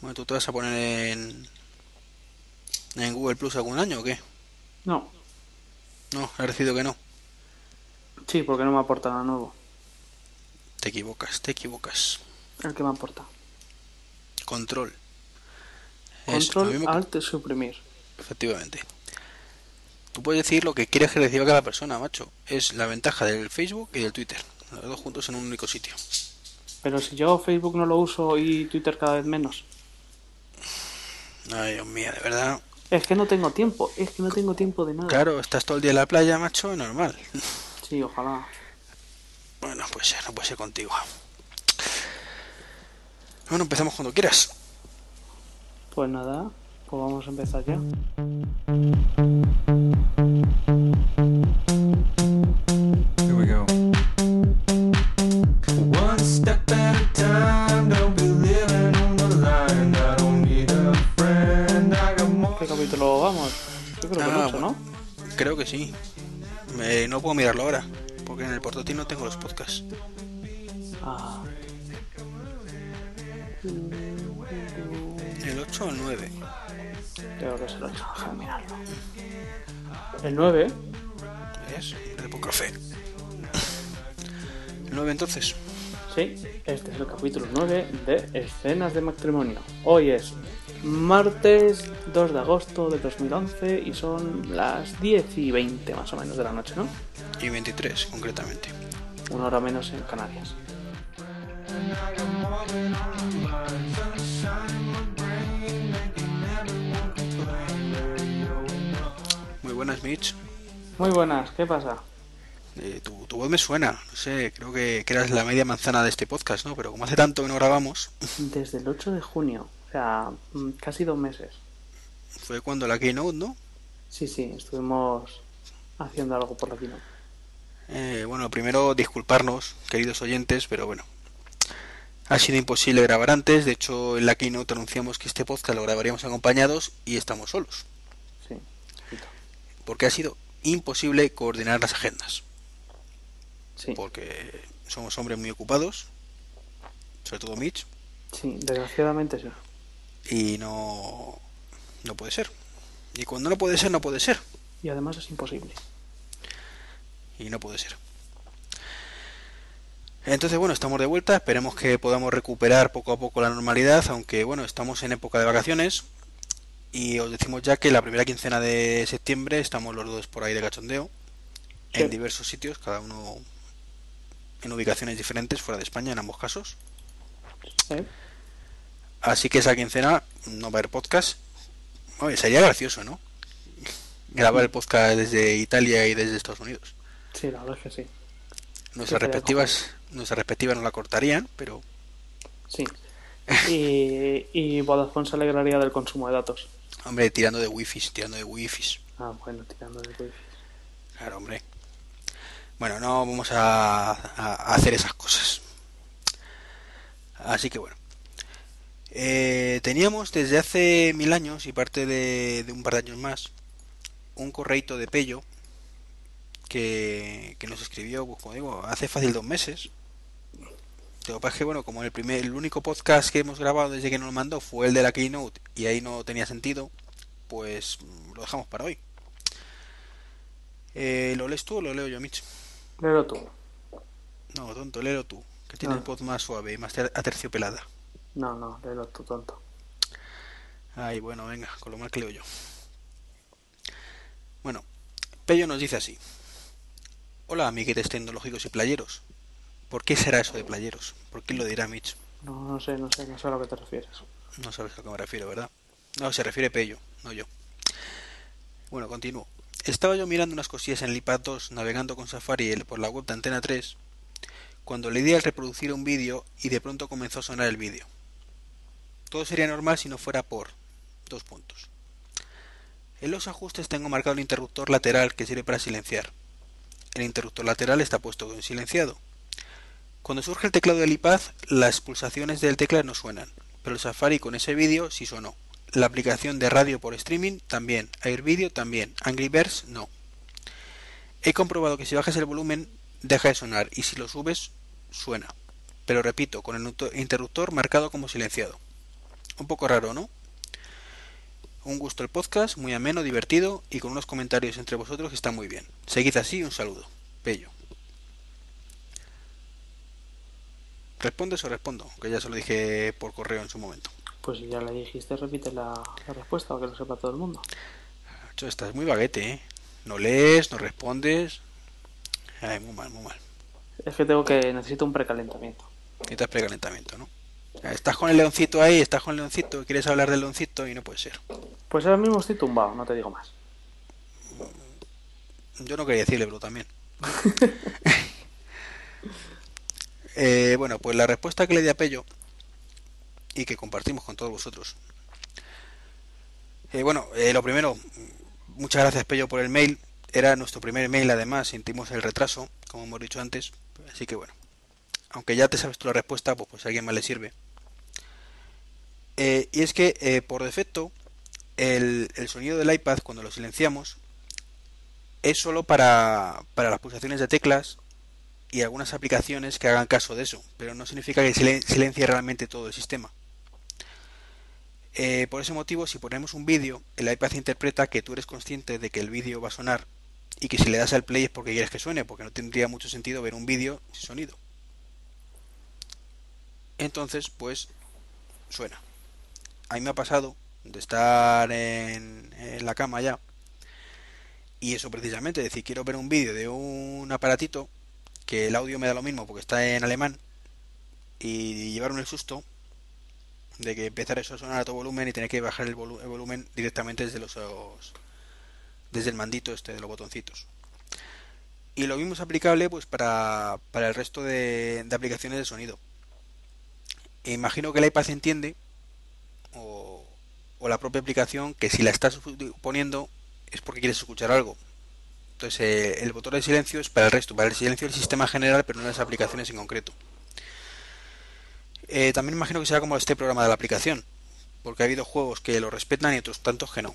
Bueno, ¿tú te vas a poner en, en Google Plus algún año o qué? No. No, he recibido que no. Sí, porque no me aporta nada nuevo. Te equivocas, te equivocas. El que me aporta. Control. Control, Alt, suprimir. Efectivamente. Tú puedes decir lo que quieres que reciba cada persona, macho. Es la ventaja del Facebook y del Twitter. Los dos juntos en un único sitio. Pero si yo Facebook no lo uso y Twitter cada vez menos. Ay, Dios mío, de verdad. Es que no tengo tiempo, es que no tengo tiempo de nada. Claro, estás todo el día en la playa, macho, normal. Sí, ojalá. Bueno, pues ya no puede ser contigo. Bueno, empezamos cuando quieras. Pues nada, pues vamos a empezar ya. Creo que sí. Eh, no puedo mirarlo ahora, porque en el portátil no tengo los podcasts. Ah, ¿El 8 o el 9? creo que es el 8, déjame mirarlo. El 9, ¿Ves? De poca fe. ¿El 9 entonces? sí, este es el capítulo 9 de Escenas de Matrimonio. Hoy es martes 2 de agosto de 2011 y son las 10 y 20 más o menos de la noche, ¿no? Y 23, concretamente. Una hora menos en Canarias. Muy buenas, Mitch. Muy buenas, ¿qué pasa? Eh, tu, tu voz me suena. No sé, creo que, que eras la media manzana de este podcast, ¿no? Pero como hace tanto que no grabamos, Desde el 8 de junio, o sea, mm, casi dos meses. fue cuando la Keynote, ¿no? Sí, sí, estuvimos haciendo algo por la keynote. Eh, bueno, primero disculparnos, queridos oyentes, pero bueno. Ha sido imposible grabar antes. De hecho, en la Keynote anunciamos que este podcast lo grabaríamos acompañados y estamos solos. Sí, Porque ha sido imposible coordinar las agendas. sí, Porque somos hombres muy ocupados, sobre todo Mitch, sí, desgraciadamente sí. Y no, no puede ser. Y cuando no puede ser, no puede ser. Y además es imposible. Y no puede ser. Entonces, bueno, estamos de vuelta. Esperemos que podamos recuperar poco a poco la normalidad, aunque, bueno, estamos en época de vacaciones. Y os decimos ya que la primera quincena de septiembre estamos los dos por ahí de cachondeo, Sí. en diversos sitios, cada uno en ubicaciones diferentes, fuera de España en ambos casos. ¿Eh? Así que esa quincena no va a haber podcast. Oye, sería gracioso, ¿no? Grabar el podcast desde Italia y desde Estados Unidos. Sí, la verdad es que sí. Nuestras respectivas, nuestras respectivas no la cortarían, pero Sí. Y, y Vodafone se alegraría del consumo de datos. hombre, tirando de wifi, tirando de wifi. Ah, bueno, tirando de wifi. Claro, hombre. Bueno, no vamos a, a hacer esas cosas. Así que bueno. Eh, teníamos desde hace mil años y parte de, de un par de años más un correito de Pello que, que nos escribió, pues como digo, hace fácil dos meses. Lo que pasa es que, bueno, como el primer, el único podcast que hemos grabado desde que nos lo mandó fue el de la Keynote y ahí no tenía sentido, pues mm, lo dejamos para hoy. Eh, ¿Lo lees tú o lo leo yo, Mitch? Léelo tú. No, tonto, léelo tú, que tiene No. el pod más suave y más ter- aterciopelada. No, no, léelo tú, tonto. Ay, bueno, venga, con lo mal que leo yo. Bueno, Pello nos dice así. Hola, amiguetes tecnológicos y playeros. ¿Por qué será eso de playeros? ¿Por qué lo dirá Mitch? No, no sé, no sé, no sé a lo que te refieres. No sabes a lo que me refiero, ¿verdad? No, se refiere Pello, no yo. Bueno, continúo. Estaba yo mirando unas cosillas en el iPad 2 navegando con Safari por la web de Antena 3 cuando le di al reproducir un vídeo y de pronto comenzó a sonar el vídeo. Todo sería normal si no fuera por dos puntos. En los ajustes tengo marcado el interruptor lateral que sirve para silenciar. El interruptor lateral está puesto en silenciado. Cuando surge el teclado del iPad, las pulsaciones del teclado no suenan, pero el Safari con ese vídeo sí sonó. La aplicación de radio por streaming también, AirVideo también, Angry Birds no. He comprobado que si bajas el volumen deja de sonar y si lo subes suena, pero repito, con el interruptor marcado como silenciado. Un poco raro, ¿no? Un gusto el podcast, muy ameno, divertido y con unos comentarios entre vosotros que están muy bien. Seguid así, un saludo. Pello. ¿Respondes o respondo? Que ya se lo dije por correo en su momento. Pues ya le dijiste, repite la, la respuesta para que lo sepa todo el mundo. Macho, estás muy baguete, ¿eh? No lees, no respondes. Ay, muy mal, muy mal. Es que tengo que necesito un precalentamiento. Necesitas precalentamiento, ¿no? Estás con el leoncito ahí, estás con el leoncito, quieres hablar del leoncito y no puede ser. Pues ahora mismo estoy tumbado, no te digo más. Yo no quería decirle, pero también. Eh, bueno, pues la respuesta que le di a Pello y que compartimos con todos vosotros. Eh, bueno, eh, lo primero, muchas gracias Pello por el mail. Era nuestro primer mail, además, sentimos el retraso, como hemos dicho antes. Así que bueno, aunque ya te sabes tú la respuesta, pues, pues a alguien más le sirve. Y es que por defecto, el, el, sonido del iPad, cuando lo silenciamos, es solo para, para las pulsaciones de teclas y algunas aplicaciones que hagan caso de eso, pero no significa que silencie realmente todo el sistema. Eh, por ese motivo, si ponemos un vídeo, el iPad interpreta que tú eres consciente de que el vídeo va a sonar y que si le das al play es porque quieres que suene, porque no tendría mucho sentido ver un vídeo sin sonido. Entonces, pues, suena. A mí me ha pasado de estar en, la cama ya. Y eso precisamente, es decir, quiero ver un vídeo de un aparatito que el audio me da lo mismo porque está en alemán y llevaron el susto de que empezara eso a sonar a todo volumen y tener que bajar el, volumen directamente desde los desde el mandito este de los botoncitos. Y lo mismo es aplicable pues para, para el resto de, aplicaciones de sonido. Imagino que el iPad entiende o, la propia aplicación que si la estás poniendo es porque quieres escuchar algo entonces eh, el botón de silencio es para el resto, para el silencio del sistema general, pero no las aplicaciones en concreto. Eh, también imagino que sea como este programa de la aplicación, porque ha habido juegos que lo respetan y otros tantos que no.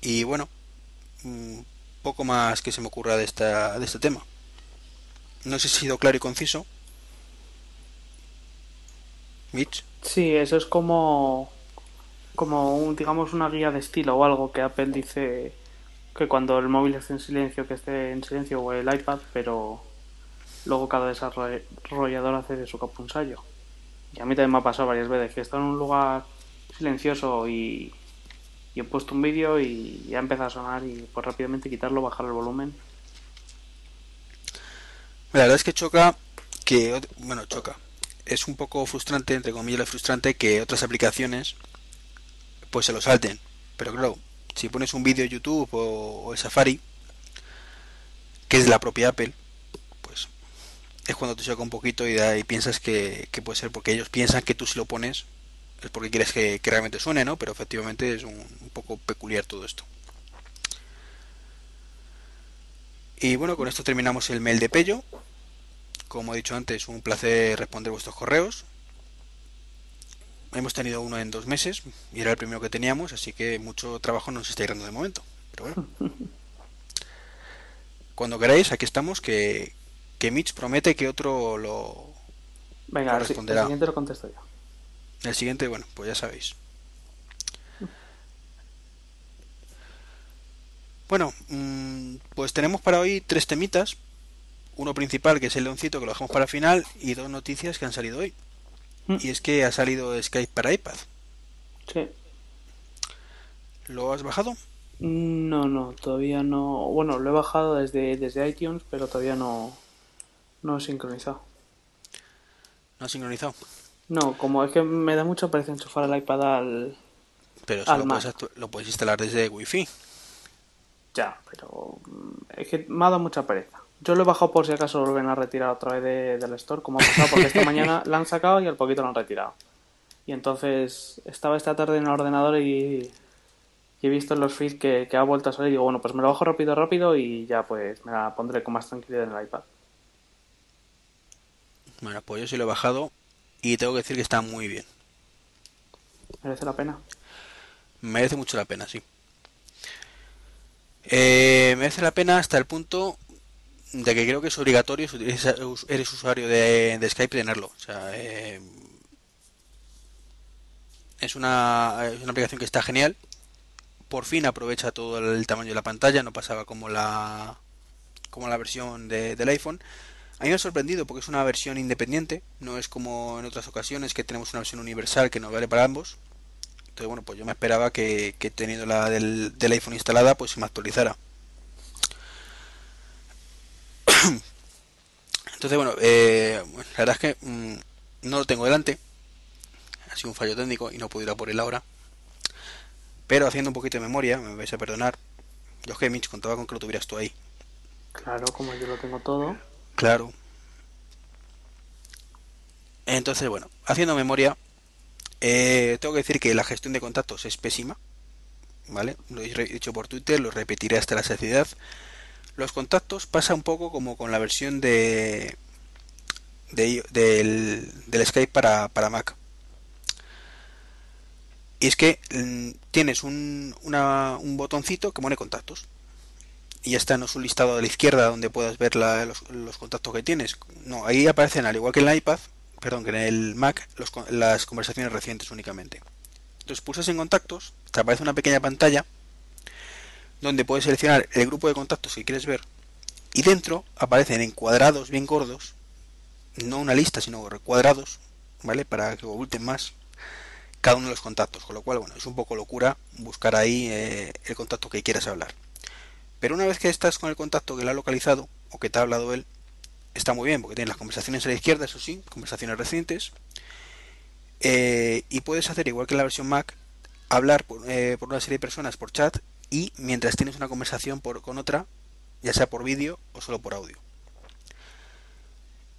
Y bueno, mm, poco más que se me ocurra de, esta, de este tema. No sé si he sido claro y conciso. Mitch. Sí, eso es como como un, digamos una guía de estilo o algo que Apple dice que cuando el móvil esté en silencio, que esté en silencio o el iPad, pero luego cada desarrollador hace de su capunsallo. Y a mí también me ha pasado varias veces que he estado en un lugar silencioso y, he puesto un vídeo y ya empieza a sonar y pues rápidamente quitarlo, bajar el volumen. La verdad es que choca que, bueno, choca. Es un poco frustrante, entre comillas, frustrante que otras aplicaciones pues se lo salten. Pero claro, si pones un vídeo de YouTube o, el Safari, que es la propia Apple, pues es cuando te choca un poquito y, y piensas que, puede ser porque ellos piensan que tú si lo pones es porque quieres que, realmente suene, ¿no? Pero efectivamente es un, poco peculiar todo esto. Y bueno, con esto terminamos el mail de Pello. Como he dicho antes, un placer responder vuestros correos hemos tenido uno en dos meses y era el primero que teníamos, así que mucho trabajo nos está llegando de momento. Pero bueno. Cuando queráis, aquí estamos, que, que Mitch promete que otro lo, Venga, responderá. El siguiente lo contesto yo. El siguiente, bueno, pues ya sabéis. Bueno, mm, pues tenemos para hoy tres temitas. Uno principal, que es el leoncito, que lo dejamos para final, y dos noticias que han salido hoy. Mm. Y es que ha salido Skype para iPad. Sí. ¿Lo has bajado? No, no, todavía no. Bueno, lo he bajado desde, desde iTunes, pero todavía no, no he sincronizado. ¿No has sincronizado? No, como es que me da mucha pereza enchufar el iPad al. Pero eso lo, puedes lo, puedes instalar desde Wi-Fi. Ya, pero mm, es que me ha dado mucha pereza. Yo lo he bajado por si acaso lo vuelven a retirar otra vez del store, como ha pasado, porque esta mañana la han sacado y al poquito lo han retirado. Y entonces estaba esta tarde en el ordenador y, he visto en los feeds que, ha vuelto a salir y digo, bueno, pues me lo bajo rápido, rápido y ya pues me la pondré con más tranquilidad en el iPad. Bueno, pues yo sí lo he bajado y tengo que decir que está muy bien. ¿Merece la pena? Merece mucho la pena, sí. Eh, merece la pena hasta el punto de que creo que es obligatorio si eres usuario de, Skype tenerlo. O sea, eh, Es una, es una aplicación que está genial. Por fin aprovecha todo el tamaño de la pantalla, no pasaba como la como la versión de, del iPhone. A mí me ha sorprendido porque es una versión independiente, no es como en otras ocasiones que tenemos una versión universal que nos vale para ambos. Entonces, bueno, pues yo me esperaba que, que teniendo la del, del iPhone instalada, pues se me actualizara. Entonces, bueno, eh, la verdad es que mm, no lo tengo delante. Ha sido un fallo técnico y no puedo ir a por él ahora. Pero haciendo un poquito de memoria, me vais a perdonar. Yo es que Mitch contaba con que lo tuvieras tú ahí. Claro, como yo lo tengo todo. Claro. Entonces, bueno, haciendo memoria, eh, tengo que decir que la gestión de contactos es pésima. ¿Vale? Lo he dicho por Twitter, lo repetiré hasta la saciedad. Los contactos pasa un poco como con la versión de, de del, del Skype para, para Mac. Y es que mm, tienes un, una, un botoncito que pone contactos. Y ya está, no es un listado de la izquierda donde puedas ver los, contactos que tienes. No, ahí aparecen, al igual que en el iPad, perdón, que en el Mac, los, las conversaciones recientes únicamente. Entonces pulsas en contactos, te aparece una pequeña pantalla donde puedes seleccionar el grupo de contactos que quieres ver y dentro aparecen en cuadrados bien gordos, no una lista, sino cuadrados, ¿vale? Para que oculten más cada uno de los contactos, con lo cual, bueno, es un poco locura buscar ahí eh, el contacto que quieras hablar. Pero una vez que estás con el contacto que lo ha localizado o que te ha hablado él, está muy bien, porque tienes las conversaciones a la izquierda, eso sí, conversaciones recientes, eh, y puedes hacer igual que en la versión Mac, hablar por, eh, por, una serie de personas por chat y mientras tienes una conversación por, con otra, ya sea por vídeo o solo por audio.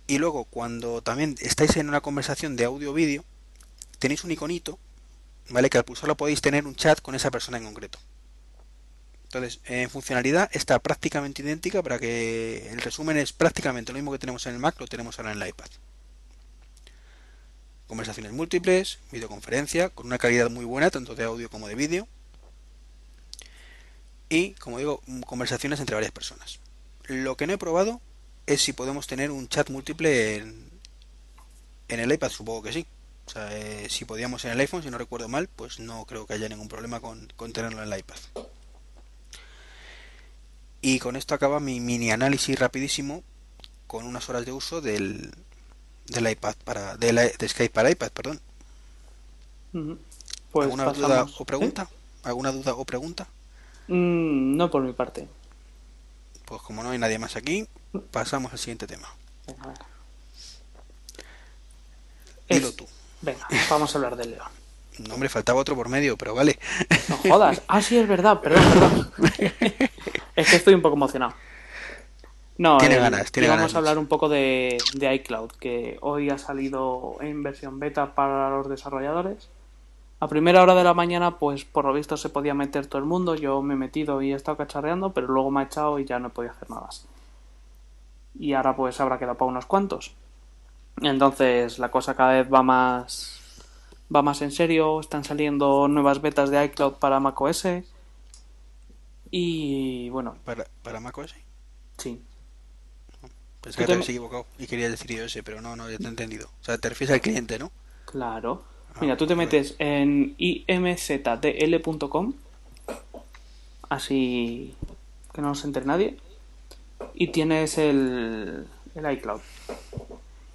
Y luego cuando también estáis en una conversación de audio-vídeo, tenéis un iconito, ¿vale? Que al pulsarlo podéis tener un chat con esa persona en concreto. Entonces, en funcionalidad está prácticamente idéntica para que el resumen es prácticamente lo mismo que tenemos en el Mac, lo tenemos ahora en el iPad. Conversaciones múltiples, videoconferencia, con una calidad muy buena, tanto de audio como de vídeo. Y, como digo, conversaciones entre varias personas. Lo que no he probado es si podemos tener un chat múltiple en, en el iPad, supongo que sí. O sea, eh, si podíamos en el iPhone, si no recuerdo mal, pues no creo que haya ningún problema con, con tenerlo en el iPad. Y con esto acaba mi mini análisis rapidísimo con unas horas de uso del, del iPad para de, la, de Skype para iPad, perdón. Pues ¿Alguna pasamos. duda o pregunta? ¿Eh? ¿Alguna duda o pregunta? Mm, no por mi parte. Pues como no hay nadie más aquí, pasamos al siguiente tema. Venga, venga. Dilo tú. Venga, vamos a hablar del león. No, hombre, faltaba otro por medio, pero vale. No jodas. Ah, sí, es verdad, perdón, perdón. es que estoy un poco emocionado. No, Tiene eh, ganas, tiene ganas. a hablar un poco de, de iCloud, que hoy ha salido en versión beta para los desarrolladores. A primera hora de la mañana, pues por lo visto se podía meter todo el mundo. Yo me he metido y he estado cacharreando, pero luego me ha echado y ya no he podido hacer nada más. Y ahora pues habrá quedado para unos cuantos. Entonces la cosa cada vez va más va más en serio, están saliendo nuevas betas de iCloud para macOS. Y bueno, ¿Para, para macOS? sí. Pensé que te habías equivocado y quería decir iOS, pero no, no, ya te he entendido. O sea, te refieres al cliente, ¿no? Claro. Ah, Mira, tú te vale. metes en imzdl.com, así que no se entere nadie, y tienes el, el iCloud.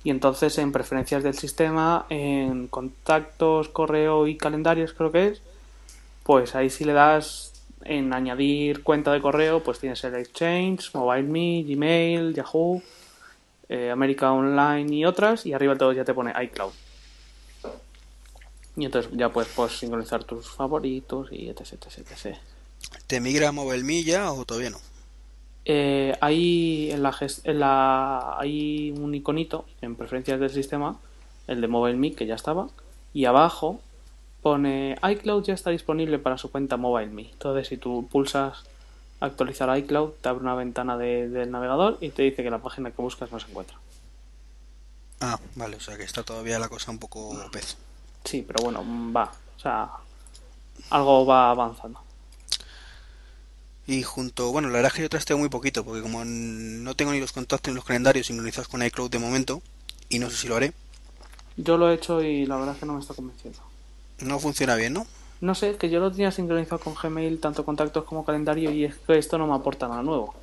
Y entonces en preferencias del sistema, en contactos, correo y calendarios creo que es, pues ahí si le das en añadir cuenta de correo, pues tienes el Exchange, MobileMe, Gmail, Yahoo, eh, América Online y otras, y arriba todo ya te pone iCloud. Y entonces ya pues puedes sincronizar tus favoritos y etc, etc, etc. ¿Te migra a ya o todavía no? Eh, hay en la, en la hay un iconito en preferencias del sistema, el de MobileMe que ya estaba, y abajo pone iCloud ya está disponible para su cuenta MobileMe. Entonces si tú pulsas actualizar iCloud, te abre una ventana de- del navegador y te dice que la página que buscas no se encuentra. Ah, vale, o sea que está todavía la cosa un poco pez. Sí, pero bueno, va. O sea, algo va avanzando. Y junto, bueno, la verdad es que yo trasteo muy poquito, porque como no tengo ni los contactos ni los calendarios sincronizados con iCloud de momento, y no sé si lo haré, Yo lo he hecho y la verdad es que no me está convenciendo. No funciona bien, ¿no? No sé, es que yo lo tenía sincronizado con Gmail, tanto contactos como calendario, y es que esto no me aporta nada nuevo.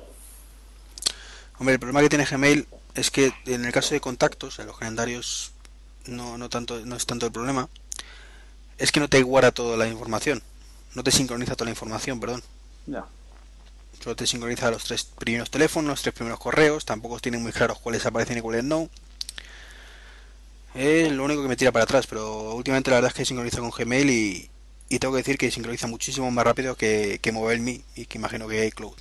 Hombre, el problema que tiene Gmail es que en el caso de contactos, en los calendarios no, no, tanto, no es tanto el problema, es que no te guarda toda la información, no te sincroniza toda la información, perdón. Ya. Solo te sincroniza los tres primeros teléfonos, los tres primeros correos, tampoco tienen muy claros cuáles aparecen y cuáles no. Es lo único que me tira para atrás, pero últimamente la verdad es que sincroniza con Gmail y, y tengo que decir que sincroniza muchísimo más rápido que, que MobileMe y que imagino que iCloud.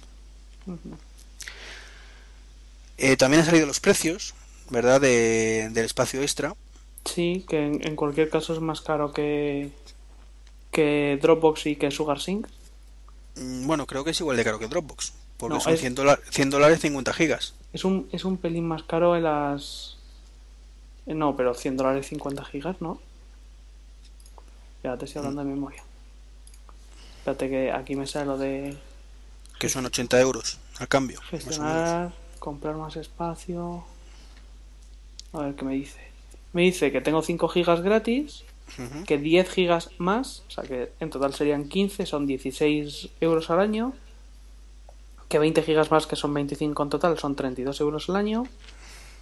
Eh, también han salido los precios, ¿verdad? De- del espacio extra. Sí, que en, en cualquier caso es más caro que, que Dropbox y que SugarSync. Mm, Bueno, creo que es igual de caro que Dropbox, porque No, son es- 100, dola- 100 dólares 50 gigas. Es un, es un pelín más caro en las... eh, No, pero 100 dólares 50 gigas, ¿no? Ya te estoy hablando de memoria. Espérate que aquí me sale lo de que son 80 euros al cambio. más gestionar, comprar más espacio. A ver qué me dice. Me dice que tengo 5 gigas gratis, que 10 gigas más, o sea que en total serían 15, son 16 euros al año. Que 20 gigas más, que son 25 en total, son 32 euros al año.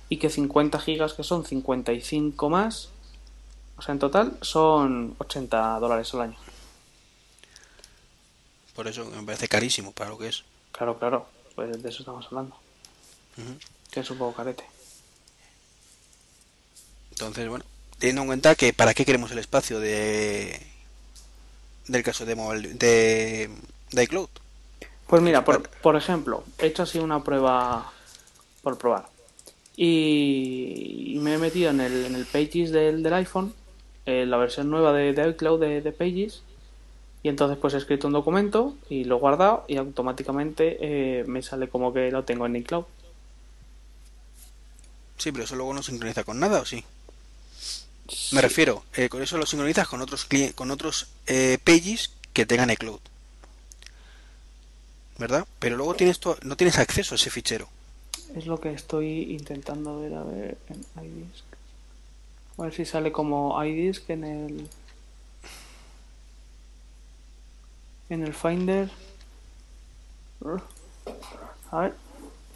Y que 50 gigas, que son 55 más, o sea, en total son 80 dólares al año. Por eso me parece carísimo para lo que es. Claro, claro, pues de eso estamos hablando. Que es un poco carete. Entonces, bueno, teniendo en cuenta que para qué queremos el espacio de del caso de mobile, de, de iCloud. Pues mira, por, por ejemplo, he hecho así una prueba por probar. Y, y me he metido en el, en el Pages del, del iPhone, en la versión nueva de, de iCloud de, de Pages. Y entonces pues he escrito un documento y lo he guardado y automáticamente eh, me sale como que lo tengo en iCloud. Sí, pero eso luego no sincroniza con nada, ¿o sí? Sí. Me refiero, eh, con eso lo sincronizas con otros cli- con otros eh, pages que tengan iCloud. ¿Verdad? Pero luego tienes to- no tienes acceso a ese fichero. Es lo que estoy intentando ver, a ver, en iDisk. A ver si sale como iDisk en el... En el Finder. A ver.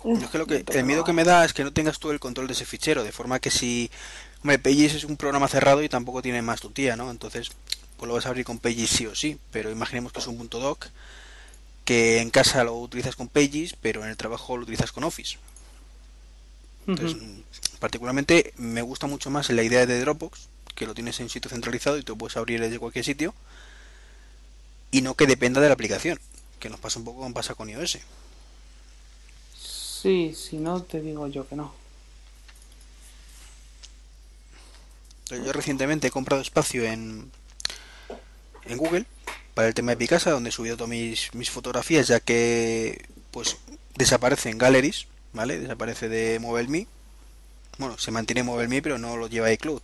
Yo es que lo que, el miedo que me da es que no tengas tú el control de ese fichero, de forma que si... Hombre, Pages es un programa cerrado y tampoco tiene más tu tía, ¿no? Entonces, pues lo vas a abrir con Pages sí o sí, pero imaginemos que es un punto doc que en casa lo utilizas con Pages, pero en el trabajo lo utilizas con Office. Entonces, mm, particularmente me gusta mucho más la idea de Dropbox, que lo tienes en un sitio centralizado y tú puedes abrir desde cualquier sitio, y no que dependa de la aplicación, que nos pasa un poco como pasa con iOS. Sí, si no te digo yo que no. Yo recientemente he comprado espacio en, en Google para el tema de Picasa, donde he subido todas mis, mis fotografías, ya que pues desaparece en Galleries, ¿vale? Desaparece de MobileMe. Bueno, se mantiene MobileMe, pero no lo lleva iCloud.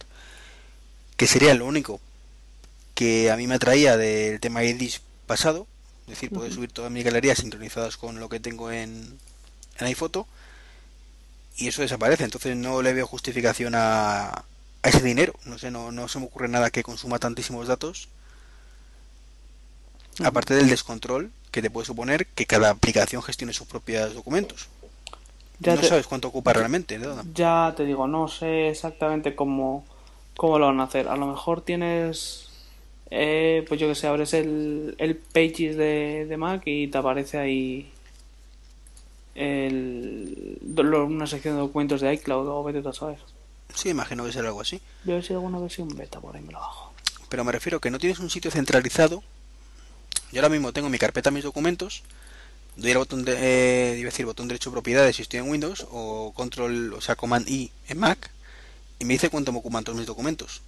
Que sería lo único que a mí me atraía del tema iDis pasado. Es decir, poder subir todas mis galerías sincronizadas con lo que tengo en, en iPhoto. Y eso desaparece. Entonces no le veo justificación a, a ese dinero. No sé, no, no se me ocurre nada que consuma tantísimos datos. Aparte del descontrol que te puede suponer que cada aplicación gestione sus propios documentos. Ya no te- sabes cuánto ocupa realmente, ¿no? Ya te digo, no sé exactamente cómo, cómo lo van a hacer. A lo mejor tienes, eh, pues yo que sé, abres el, el Pages de, de Mac y te aparece ahí el, lo- una sección de documentos de iCloud o vete a saber. Sí, imagino que será algo así. Si hay alguna versión beta por ahí me lo bajo. Pero me refiero que no tienes un sitio centralizado. Yo ahora mismo tengo en mi carpeta mis documentos. Doy al botón de, eh, iba a decir botón derecho propiedades si estoy en Windows o control, o sea, command I en Mac y me dice cuánto me ocupan todos mis documentos.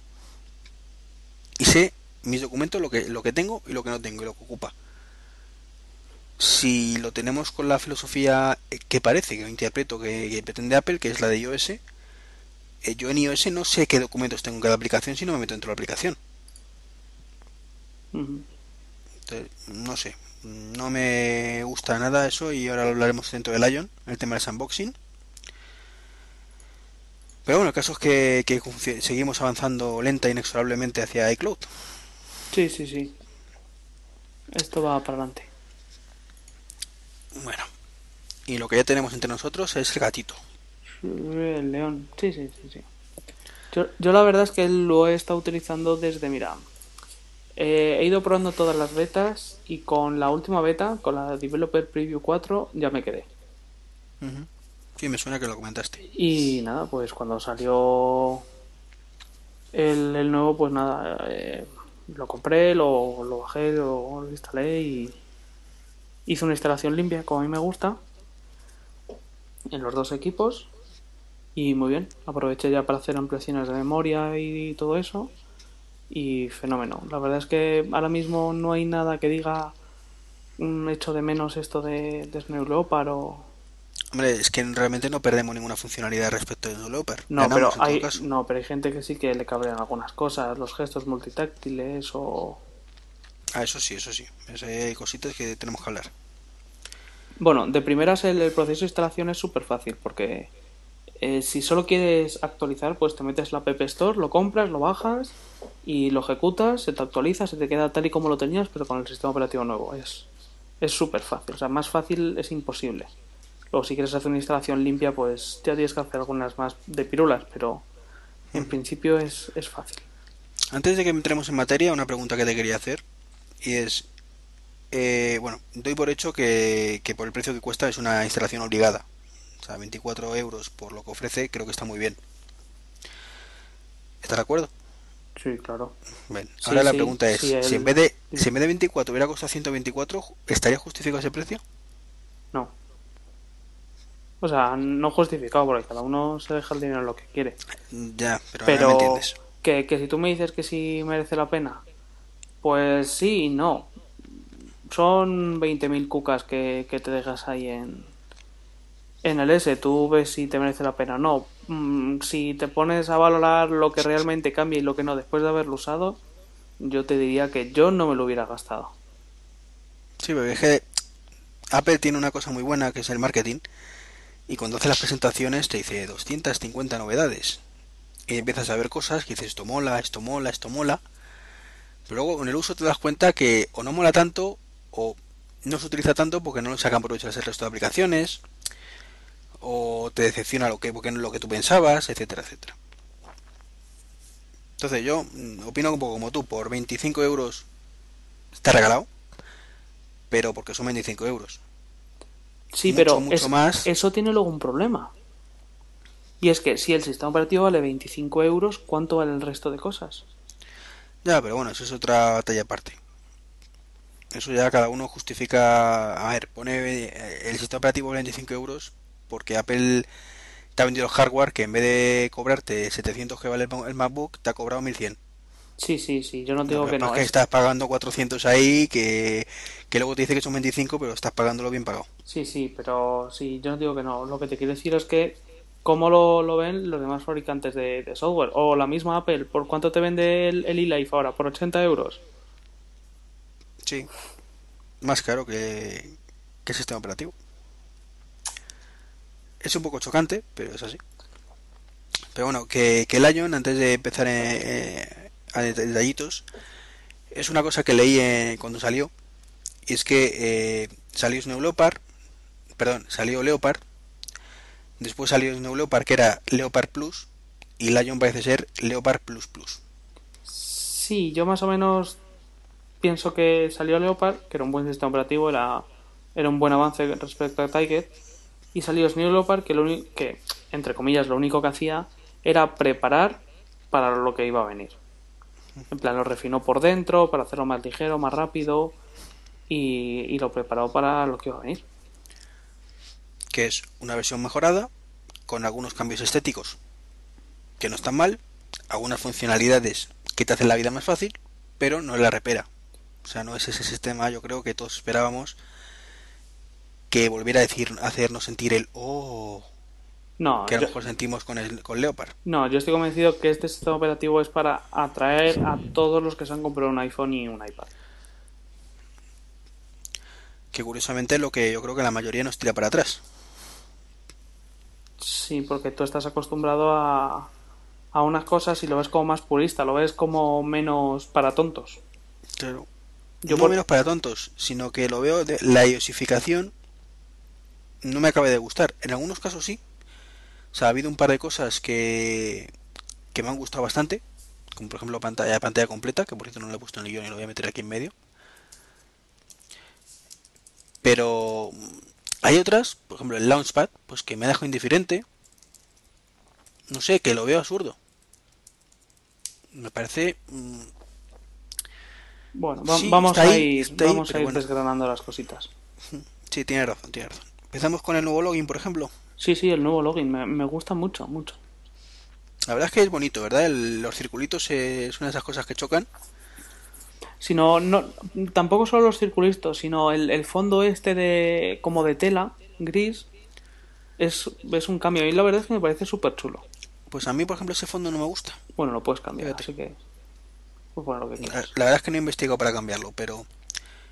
Y sé mis documentos lo que lo que tengo y lo que no tengo y lo que ocupa. Si lo tenemos con la filosofía que parece que interpreto que, que pretende Apple, que es la de iOS, yo en iOS no sé qué documentos tengo en cada aplicación si no me meto dentro de la aplicación. Entonces, no sé, no me gusta nada eso y ahora lo hablaremos dentro del Lion, el tema del unboxing. Pero bueno, el caso es que, que seguimos avanzando lenta e inexorablemente hacia iCloud. Sí, sí, sí. Esto va para adelante. Bueno, y lo que ya tenemos entre nosotros es el gatito. El león. Sí, sí, sí, sí. Yo, yo la verdad es que lo he estado utilizando desde, mira, eh, he ido probando todas las betas y con la última beta, con la Developer Preview 4, ya me quedé. Ujú. Sí, me suena que lo comentaste. Y nada, pues cuando salió el, el nuevo, pues nada, eh, lo compré, lo, lo bajé, lo, lo instalé y hice una instalación limpia, como a mí me gusta, en los dos equipos. Y muy bien, aproveché ya para hacer ampliaciones de memoria y todo eso. Y fenómeno. La verdad es que ahora mismo no hay nada que diga mm, echo de menos esto de, de Snow Leopard o, Hombre, es que realmente no perdemos ninguna funcionalidad respecto de Developer. No, Ganamos, pero hay, no, pero hay gente que sí que le cabrean algunas cosas, los gestos multitáctiles o... Ah, eso sí, eso sí. Eso hay cositas que tenemos que hablar. Bueno, de primeras el, el proceso de instalación es súper fácil porque eh, si solo quieres actualizar, pues te metes la App Store, lo compras, lo bajas y lo ejecutas, se te actualiza, se te queda tal y como lo tenías, pero con el sistema operativo nuevo. Es súper fácil, o sea, más fácil es imposible. Luego, si quieres hacer una instalación limpia, pues ya tienes que hacer algunas más de pirulas, pero en principio es, es fácil. Antes de que entremos en materia, una pregunta que te quería hacer. Y es, eh, bueno, doy por hecho que, que por el precio que cuesta es una instalación obligada. O sea, 24 euros por lo que ofrece, creo que está muy bien. ¿Estás de acuerdo? Sí, claro. Bien. Sí, Ahora la sí, pregunta es, sí, si en vez de si en vez de 24 hubiera costado 124, ¿estaría justificado ese precio? No. O sea, no justificado porque cada uno se deja el dinero en lo que quiere. Ya, pero, ahora me Pero entiendes. que, que si tú me dices que sí merece la pena, pues sí y no. Son 20.000 cucas que, que te dejas ahí en, en el S. Tú ves si te merece la pena o no. Mm, si te pones a valorar lo que realmente cambia y lo que no después de haberlo usado, yo te diría que yo no me lo hubiera gastado. Sí, pero es que Apple tiene una cosa muy buena que es el marketing. Y cuando hace las presentaciones te dice 250 novedades. Y empiezas a ver cosas que dices esto mola, esto mola, esto mola. Pero luego con el uso te das cuenta que o no mola tanto o no se utiliza tanto porque no lo sacan provecho el resto de aplicaciones. O te decepciona lo que, porque no es lo que tú pensabas, etcétera, etcétera. Entonces yo mm, opino un poco como tú, por 25 euros está regalado, pero porque son 25 euros. Sí, Mucho, pero mucho es- más. eso tiene luego un problema. Y es que si el sistema operativo vale 25 euros, ¿cuánto vale el resto de cosas? Ya, pero bueno, eso es otra batalla aparte. Eso ya cada uno justifica. A ver, pone eh, el sistema operativo 25 euros porque Apple te ha vendido el hardware que en vez de cobrarte 700 que vale el Ma- el MacBook, te ha cobrado 1100. Sí, sí, sí, yo no digo No, que no. es que es- estás pagando 400 ahí, que, que luego te dice que son 25, pero estás pagándolo bien pagado. Sí, sí, pero sí, yo no digo que no. Lo que te quiero decir es que cómo lo, lo ven los demás fabricantes de, de software. O la misma Apple, ¿por cuánto te vende el, el eLife ahora? ¿Por 80 euros? Sí, más caro que, que el sistema operativo. Es un poco chocante, pero es así. Pero bueno, que, que Lion, antes de empezar eh, eh, a det- detallitos, es una cosa que leí eh, cuando salió. Y es que eh, salió Snow Leopard, perdón, salió Leopard, después salió Snow Leopard que era Leopard Plus, y Lion parece ser Leopard Plus Plus. Sí, yo más o menos pienso que salió Leopard, que era un buen sistema operativo, era, era un buen avance respecto a Tiger. Y salió Snow Leopard, que, lo que, entre comillas, lo único que hacía era preparar para lo que iba a venir. En plan, lo refinó por dentro para hacerlo más ligero, más rápido y, y lo preparó para lo que iba a venir. que es una versión mejorada con algunos cambios estéticos que no están mal, algunas funcionalidades que te hacen la vida más fácil, pero no es la repera. O sea, no es ese sistema, yo creo que todos esperábamos que volviera a decir, a hacernos sentir el oh No, que a lo yo, mejor sentimos con el con Leopard. no, yo estoy convencido que este sistema operativo es para atraer a todos los que se han comprado un iPhone y un iPad. Que curiosamente lo que yo creo que la mayoría nos tira para atrás. Sí, porque tú estás acostumbrado a, a unas cosas y lo ves como más purista, lo ves como menos para tontos. Claro. Yo no por- menos para tontos, sino que lo veo de la iosificación no me acaba de gustar. En algunos casos sí. O sea, ha habido un par de cosas que, que me han gustado bastante, como por ejemplo pantalla pantalla completa, que por cierto no le he puesto en el guion y lo voy a meter aquí en medio. Pero mm, hay otras, por ejemplo el Launchpad, pues que me ha dejado indiferente. No sé, que lo veo absurdo. Me parece mm, Bueno, va- Sí, vamos, a ahí, ir, ahí, vamos a ir bueno. desgranando las cositas. Sí, tiene razón, tiene razón. Empezamos con el nuevo login, por ejemplo. Sí, sí, el nuevo login me, me gusta mucho, mucho. La verdad es que es bonito, ¿verdad? El- los circulitos es una de esas cosas que chocan. Sino, no, tampoco solo los circulitos, sino el, el fondo este de como de tela, gris, es, es un cambio. Y la verdad es que me parece súper chulo. Pues a mí, por ejemplo, ese fondo no me gusta. Bueno, lo puedes cambiar, Fíjate. así que... Pues bueno, lo que La, la verdad es que no he investigado para cambiarlo, pero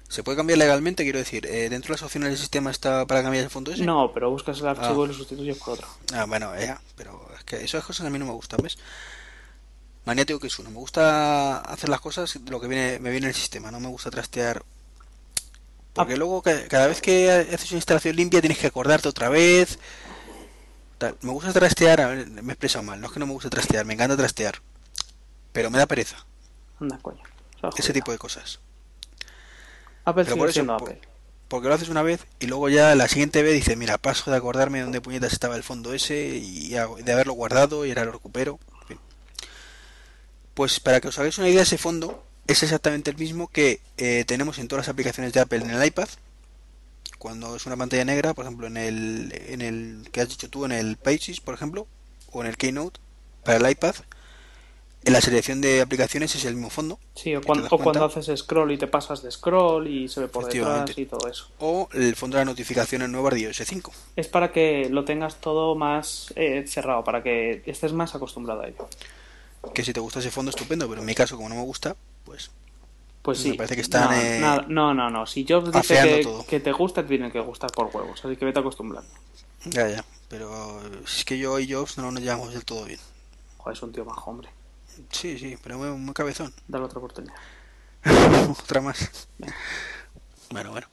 se puede cambiar legalmente, quiero decir. eh, ¿Dentro de las opciones del sistema está para cambiar el fondo ese? No, pero buscas el archivo Ah. y lo sustituyes por otro. Ah, bueno, ya, pero es que esas cosas a mí no me gustan, ¿ves? Maniático que es uno. Me gusta hacer las cosas lo que viene, me viene en el sistema, no me gusta trastear. Porque Ah. luego ca- cada vez que haces una instalación limpia tienes que acordarte otra vez. Tal. Me gusta trastear, a ver, me he expresado mal, no es que no me guste trastear, me encanta trastear. Pero me da pereza, Anda, coño. Ese tipo de cosas. Apple pero sigue por eso, siendo por- Apple. Porque lo haces una vez y luego ya la siguiente vez dices, mira, paso de acordarme dónde puñetas estaba el fondo ese y de haberlo guardado y ahora lo recupero. En fin. Pues para que os hagáis una idea, ese fondo es exactamente el mismo que eh, tenemos en todas las aplicaciones de Apple en el iPad. Cuando es una pantalla negra, por ejemplo, en el, en el que has dicho tú, en el Pages, por ejemplo, o en el Keynote, para el iPad, en la selección de aplicaciones es el mismo fondo. Sí, o, ¿Te cuan- das o cuando haces scroll y te pasas de scroll y se ve por detrás y todo eso. O el fondo de las notificaciones nuevas de iOS 5. Es para que lo tengas todo más eh, cerrado, para que estés más acostumbrado a ello. que si te gusta ese fondo estupendo, pero en mi caso como no me gusta, pues Pues Me sí. parece que están, no, eh, nada- no, no, no. Si Jobs dice que, que te gusta, te tiene que gustar por huevos. Así que vete acostumbrando. ya, ya. Pero es que yo y Jobs no nos llevamos del todo bien. Joder, es un tío majo, hombre. Sí, sí, pero muy, muy cabezón. Dale otra oportunidad. Otra más. Bueno, bueno.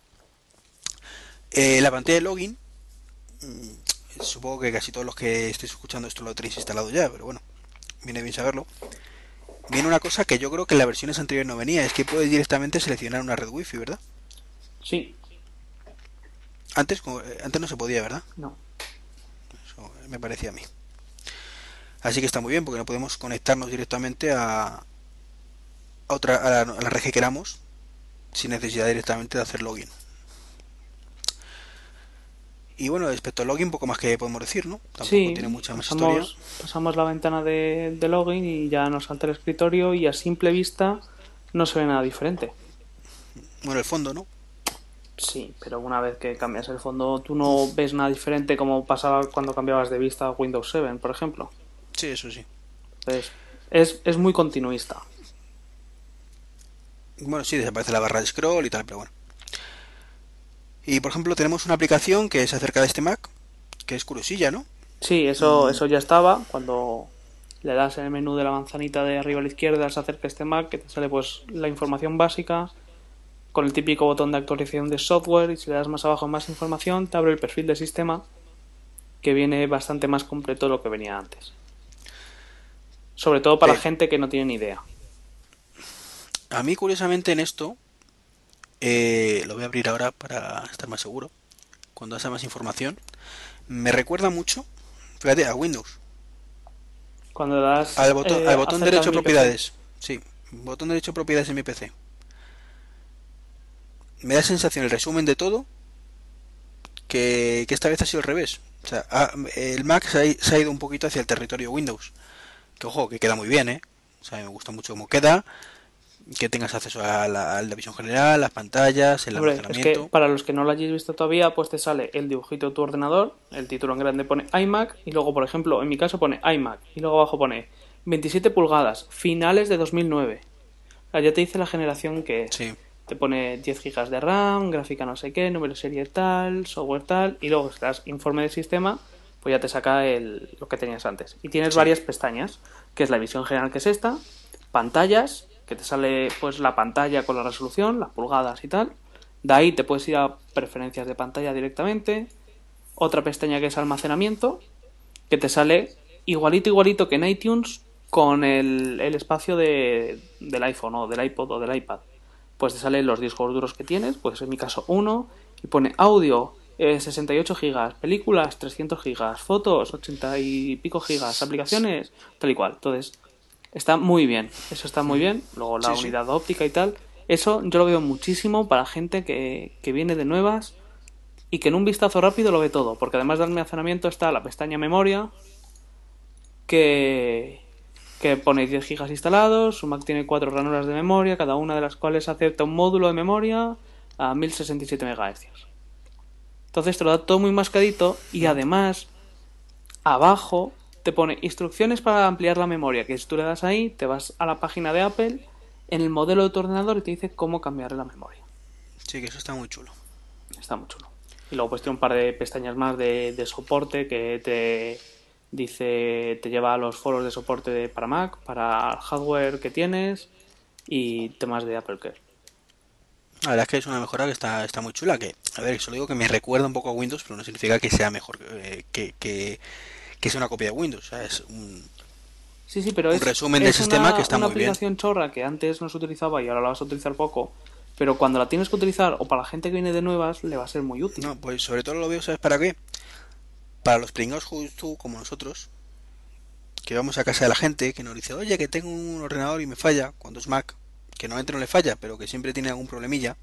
Eh, la pantalla de login, mm, supongo que casi todos los que estéis escuchando esto lo tenéis instalado ya, pero bueno, viene bien saberlo. Viene una cosa que yo creo que en las versiones anteriores no venía, es que puedes directamente seleccionar una red wifi, ¿verdad? Sí, Antes, eh, antes no se podía, ¿verdad? no. Eso me parecía a mí. Así que está muy bien porque no podemos conectarnos directamente a, a otra a la, a la red que queramos sin necesidad directamente de hacer login. Y bueno, respecto al login, poco más que podemos decir, ¿no? Tampoco sí, tiene mucha más pasamos, historia. pasamos la ventana de, de login y ya nos salta el escritorio y a simple vista no se ve nada diferente. Bueno, el fondo, ¿no? Sí, pero una vez que cambias el fondo, tú no ves nada diferente como pasaba cuando cambiabas de vista a Windows 7, por ejemplo. Sí, eso sí. Entonces, es, es muy continuista. Bueno, sí, desaparece la barra de scroll y tal, pero bueno. Y por ejemplo, tenemos una aplicación que es acerca de este Mac, que es Curosilla, ¿no? Sí, Mm. eso, eso ya estaba. Cuando le das en el menú de la manzanita de arriba a la izquierda, se acerca este Mac, que te sale pues la información básica con el típico botón de actualización de software y si le das más abajo más información, te abre el perfil de sistema que viene bastante más completo de lo que venía antes. Sobre todo para Pero- gente que no tiene ni idea. A mí, curiosamente, en esto, eh, lo voy a abrir ahora para estar más seguro, cuando hace más información, me recuerda mucho, fíjate, a Windows, Cuando das al botón, eh, al botón derecho propiedades, sí, botón derecho propiedades en mi PC. Me da sensación el resumen de todo, que, que esta vez ha sido al revés. O sea, el Mac se ha, i- se ha ido un poquito hacia el territorio Windows, que ojo, que queda muy bien, ¿eh? O sea, me gusta mucho cómo queda, que tengas acceso a la, a la visión general, las pantallas, el Hombre, es que almacenamiento. para los que no lo hayáis visto todavía, pues te sale el dibujito de tu ordenador, el título en grande pone iMac y luego, por ejemplo, en mi caso pone iMac y luego abajo pone 27 pulgadas, finales de 2009. O sea, ya te dice la generación que es. Sí, Te pone 10 GB de RAM, gráfica no sé qué, número de serie tal, software tal y luego das informe de sistema, pues ya te saca el, lo que tenías antes. Y tienes Sí. varias pestañas, que es la visión general que es esta, pantallas que te sale pues la pantalla con la resolución, las pulgadas y tal. De ahí te puedes ir a preferencias de pantalla directamente. Otra pestaña que es almacenamiento, que te sale igualito, igualito que en iTunes con el, el espacio de, del iPhone o del iPod o del iPad. Pues te salen los discos duros que tienes, pues en mi caso uno, y pone audio eh, 68 gigas, películas 300 gigas, fotos 80 y pico gigas, aplicaciones tal y cual. Entonces, está muy bien, eso está muy bien. Luego la Sí, sí. unidad óptica y tal, eso yo lo veo muchísimo para gente que, que viene de nuevas y que en un vistazo rápido lo ve todo, porque además del almacenamiento está la pestaña memoria que, que pone 10 gigas instalados, su Mac tiene cuatro ranuras de memoria, cada una de las cuales acepta un módulo de memoria a 1067 MHz. Entonces te lo da todo muy mascadito y además abajo te pone instrucciones para ampliar la memoria, que si tú le das ahí, te vas a la página de Apple, en el modelo de tu ordenador y te dice cómo cambiar la memoria. Sí, que eso está muy chulo. Está muy chulo. Y luego pues tiene un par de pestañas más de, de soporte que te dice, te lleva a los foros de soporte de, para Mac, para el hardware que tienes y temas de Apple Care. La verdad es que es una mejora que está, está muy chula. Que, a ver, solo digo que me recuerda un poco a Windows, pero no significa que sea mejor, eh, que, que, que sea una copia de Windows. O sea, es un, Sí, sí, pero Un es, resumen del es sistema una, que está una muy bien. aplicación chorra que antes no se utilizaba y ahora la vas a utilizar poco. Pero cuando la tienes que utilizar o para la gente que viene de nuevas, le va a ser muy útil. No, pues sobre todo lo veo, ¿sabes para qué? Para los pringados justo como nosotros, que vamos a casa de la gente, que nos dice, oye, que tengo un ordenador y me falla, cuando es Mac, que normalmente no le falla, pero que siempre tiene algún problemilla.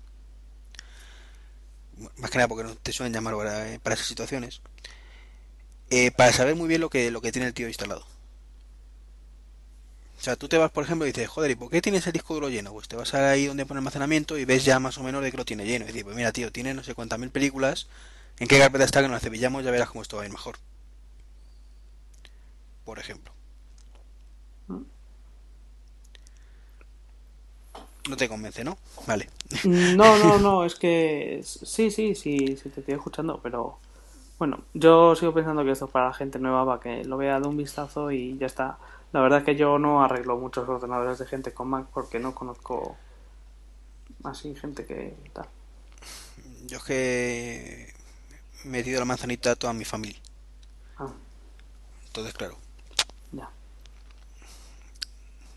Más que nada porque no te suelen llamar para, eh, esas situaciones. Eh, para saber muy bien lo que, lo que tiene el tío instalado. O sea, tú te vas, por ejemplo, y dices, joder, ¿y por qué tienes el disco duro lleno? Pues te vas ahí donde pone almacenamiento y ves ya más o menos de que lo tiene lleno. Y dices, pues mira, tío, tiene no sé cuántas mil películas. ¿En qué carpeta está que nos la? Ya verás cómo esto va a ir mejor. Por ejemplo. No te convence, ¿no? Vale. No, no, no, es que sí, sí, sí, sí te estoy escuchando, pero bueno, yo sigo pensando que esto es para la gente nueva, para que lo vea de un vistazo y ya está. La verdad es que yo no arreglo muchos ordenadores de gente con Mac porque no conozco así gente que tal. Yo es que he metido la manzanita a toda mi familia. Ah, Entonces, claro, ya.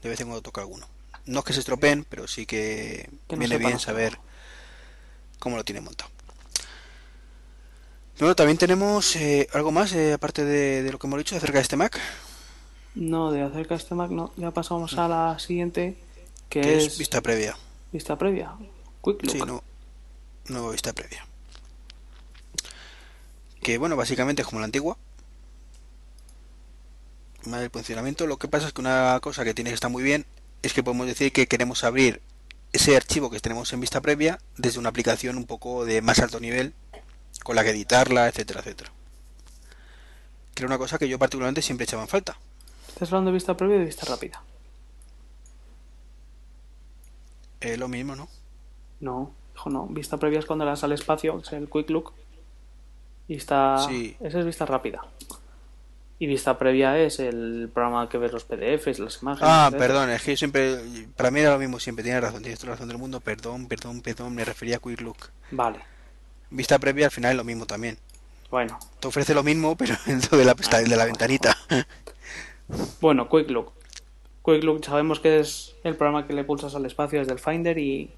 de vez en cuando toca alguno. No es que se estropeen, pero sí que, Que no viene bien saber cómo lo tiene montado. Bueno, también tenemos eh, algo más, eh, aparte de, de lo que hemos dicho acerca de este Mac, No, de acerca de este Mac no. Ya pasamos a la siguiente, que, es, es vista previa. vista previa. Quick Look. Sí, no, no vista previa. Que bueno, básicamente es como la antigua. El funcionamiento, lo que pasa es que una cosa que tiene que estar muy bien es que podemos decir que queremos abrir ese archivo que tenemos en vista previa desde una aplicación un poco de más alto nivel con la que editarla, etcétera, etcétera. Que era una cosa que yo particularmente siempre echaba en falta. ¿Estás hablando de vista previa o de vista rápida? Eh, lo mismo, ¿no? No, hijo, no. Vista previa es cuando le das al espacio, que es el Quick Look. Y está. Sí. Esa es vista rápida. Y vista previa es el programa que ves los PDFs, las imágenes. Ah, perdón, es que yo siempre, para mí era lo mismo siempre, tienes razón, tienes toda la razón del mundo, perdón, perdón, perdón, me refería a Quick Look. Vale. Vista previa al final es lo mismo también. Bueno. Te ofrece lo mismo, pero dentro de la, de la ventanita. Bueno, Quick Look. Quick Look sabemos que es el programa que le pulsas al espacio desde el Finder y.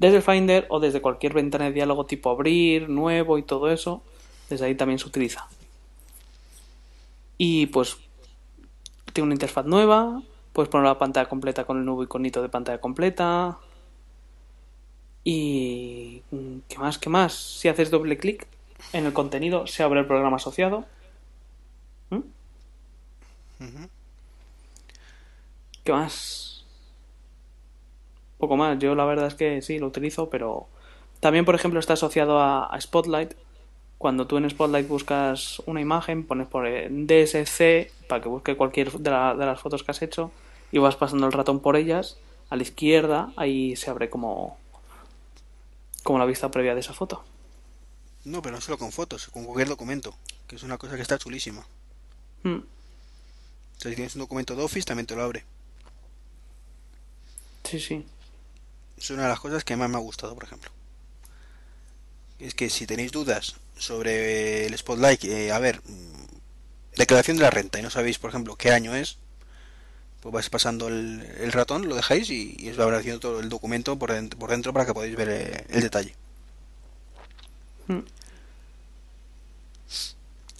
Desde el Finder o desde cualquier ventana de diálogo tipo abrir, nuevo y todo eso, desde ahí también se utiliza. Y pues tiene una interfaz nueva, puedes poner la pantalla completa con el nuevo iconito de pantalla completa. Y mm, ¿qué más? ¿Qué más? Si haces doble clic en el contenido se abre el programa asociado. ¿Mm? ¿Qué más? Poco más. Yo la verdad es que sí, lo utilizo, pero también, por ejemplo, está asociado a Spotlight. Cuando tú en Spotlight buscas una imagen, pones por DSC para que busque cualquier de, la- de las fotos que has hecho y vas pasando el ratón por ellas. A la izquierda, ahí se abre como, como la vista previa de esa foto. No, pero no solo con fotos, con cualquier documento, que es una cosa que está chulísima. Mm, O sea, si tienes un documento de Office, también te lo abre. Sí, sí. Es una de las cosas que más me ha gustado, por ejemplo. Es que si tenéis dudas sobre el Spotlight, eh, a ver, mm, declaración de la renta y no sabéis, por ejemplo, qué año es, pues vais pasando el, el ratón, lo dejáis y, y os va apareciendo todo el documento por dentro, por dentro para que podáis ver eh, el detalle. Mm.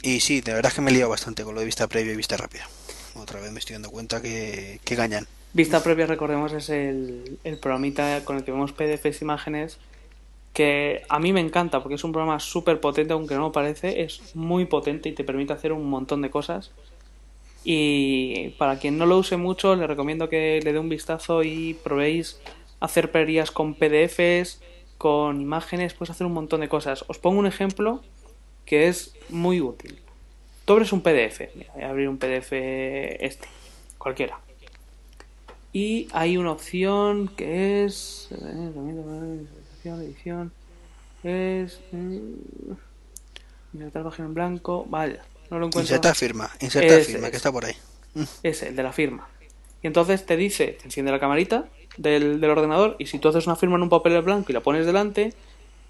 Y sí, de verdad es que me he liado bastante con lo de vista previa y vista rápida. Otra vez me estoy dando cuenta que, que gañan. Vista previa, recordemos, es el, el programita con el que vemos PDFs imágenes que a mí me encanta porque es un programa súper potente, aunque no lo parece, es muy potente y te permite hacer un montón de cosas. Y para quien no lo use mucho, le recomiendo que le dé un vistazo y probéis hacer perías con PDFs, con imágenes, puedes hacer un montón de cosas. Os pongo un ejemplo que es muy útil. Tú abres un PDF, mira, voy a abrir un PDF este, cualquiera. Y hay una opción que es. Edición, edición. Es. mm, Insertar página en blanco. Vaya, no lo encuentro. Inserta firma, inserta Ese, firma, que está por ahí. Mm. Ese, el de la firma. Y entonces te dice, te enciende la camarita del, del ordenador y si tú haces una firma en un papel blanco y la pones delante,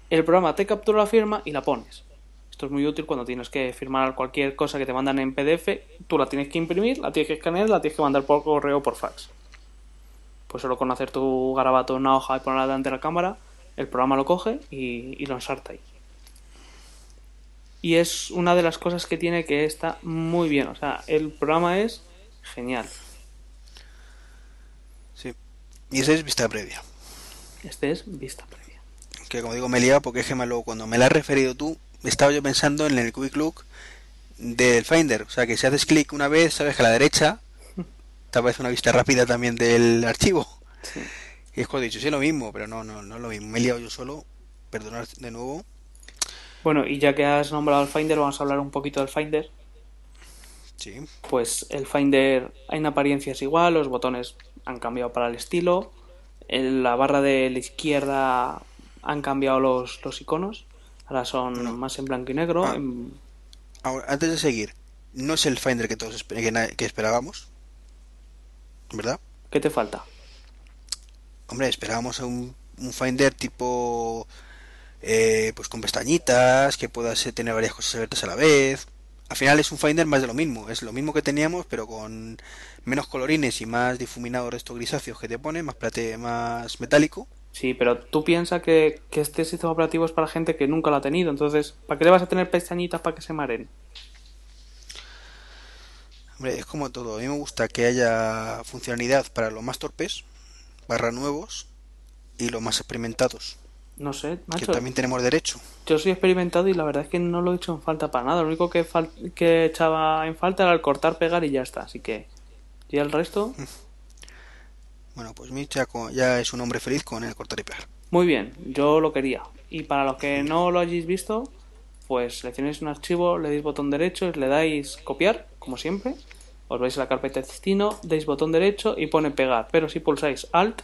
el programa te captura la firma y la pones. Esto es muy útil cuando tienes que firmar cualquier cosa que te mandan en PDF, tú la tienes que imprimir, la tienes que escanear, la tienes que mandar por correo o por fax. Pues solo con hacer tu garabato en una hoja y ponerla delante de la cámara, el programa lo coge y, y lo ensarta ahí. Y es una de las cosas que tiene que está muy bien. O sea, el programa es genial. Sí. Y esa es vista previa. Este es vista previa. Que como digo, me he liado porque es que me lo- cuando me la has referido tú, estaba yo pensando en el Quick Look del Finder. O sea, que si haces clic una vez, sabes que a la derecha te aparece una vista rápida también del archivo. Sí. Y es cuando he dicho, sí, es lo mismo, pero no, no, no es lo mismo. Me he liado yo solo. Perdonad de nuevo. Bueno, y ya que has nombrado el Finder, vamos a hablar un poquito del Finder. Sí. Pues el Finder en apariencia es igual, los botones han cambiado para el estilo, en la barra de la izquierda han cambiado los, los iconos, ahora son más en blanco y negro. Ah. en- Ahora, antes de seguir, no es el Finder que todos esper- que, na- que esperábamos. ¿Verdad? ¿Qué te falta? Hombre, esperábamos un, un Finder tipo. eh, pues con pestañitas, que puedas tener varias cosas abiertas a la vez. Al final es un Finder más de lo mismo. Es lo mismo que teníamos, pero con menos colorines y más difuminados estos grisáceos que te pone, más plate, más metálico. Sí, pero tú piensas que, que este sistema operativo es para gente que nunca lo ha tenido, entonces, ¿para qué le vas a tener pestañitas para que se maren? Hombre, es como todo. A mí me gusta que haya funcionalidad para los más torpes, barra nuevos y los más experimentados, No sé, que macho. también tenemos derecho. Yo soy experimentado y la verdad es que no lo he hecho en falta para nada. Lo único que, fal- que echaba en falta era el cortar, pegar y ya está. Así que, y el resto, Bueno, pues Mitch ya, es un hombre feliz con el cortar y pegar. muy bien, yo lo quería. Y para los que no lo hayáis visto, pues seleccionáis un archivo, le dais botón derecho, le dais copiar, como siempre. Os vais a la carpeta de destino, dais botón derecho y pone pegar. Pero si pulsáis Alt,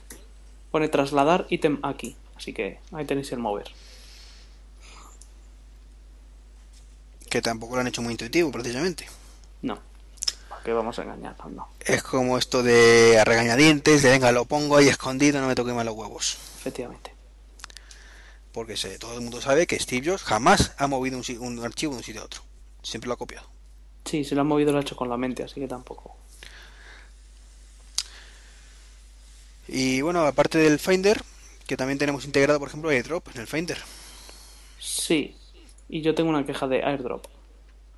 pone trasladar ítem aquí. Así que ahí tenéis el mover. Que tampoco lo han hecho muy intuitivo, precisamente. No. ¿Para qué vamos a engañarnos? No. Es como esto de a regañadientes, de venga, lo pongo ahí escondido, no me toque más los huevos. Efectivamente. Porque se- todo el mundo sabe que Steve Jobs jamás ha movido un archivo de un sitio a otro. Siempre lo ha copiado. Sí, si lo han movido lo ha hecho con la mente, así que tampoco. Y bueno, aparte del Finder, que también tenemos integrado, por ejemplo, AirDrop en el Finder. Sí. Y yo tengo una queja de airdrop.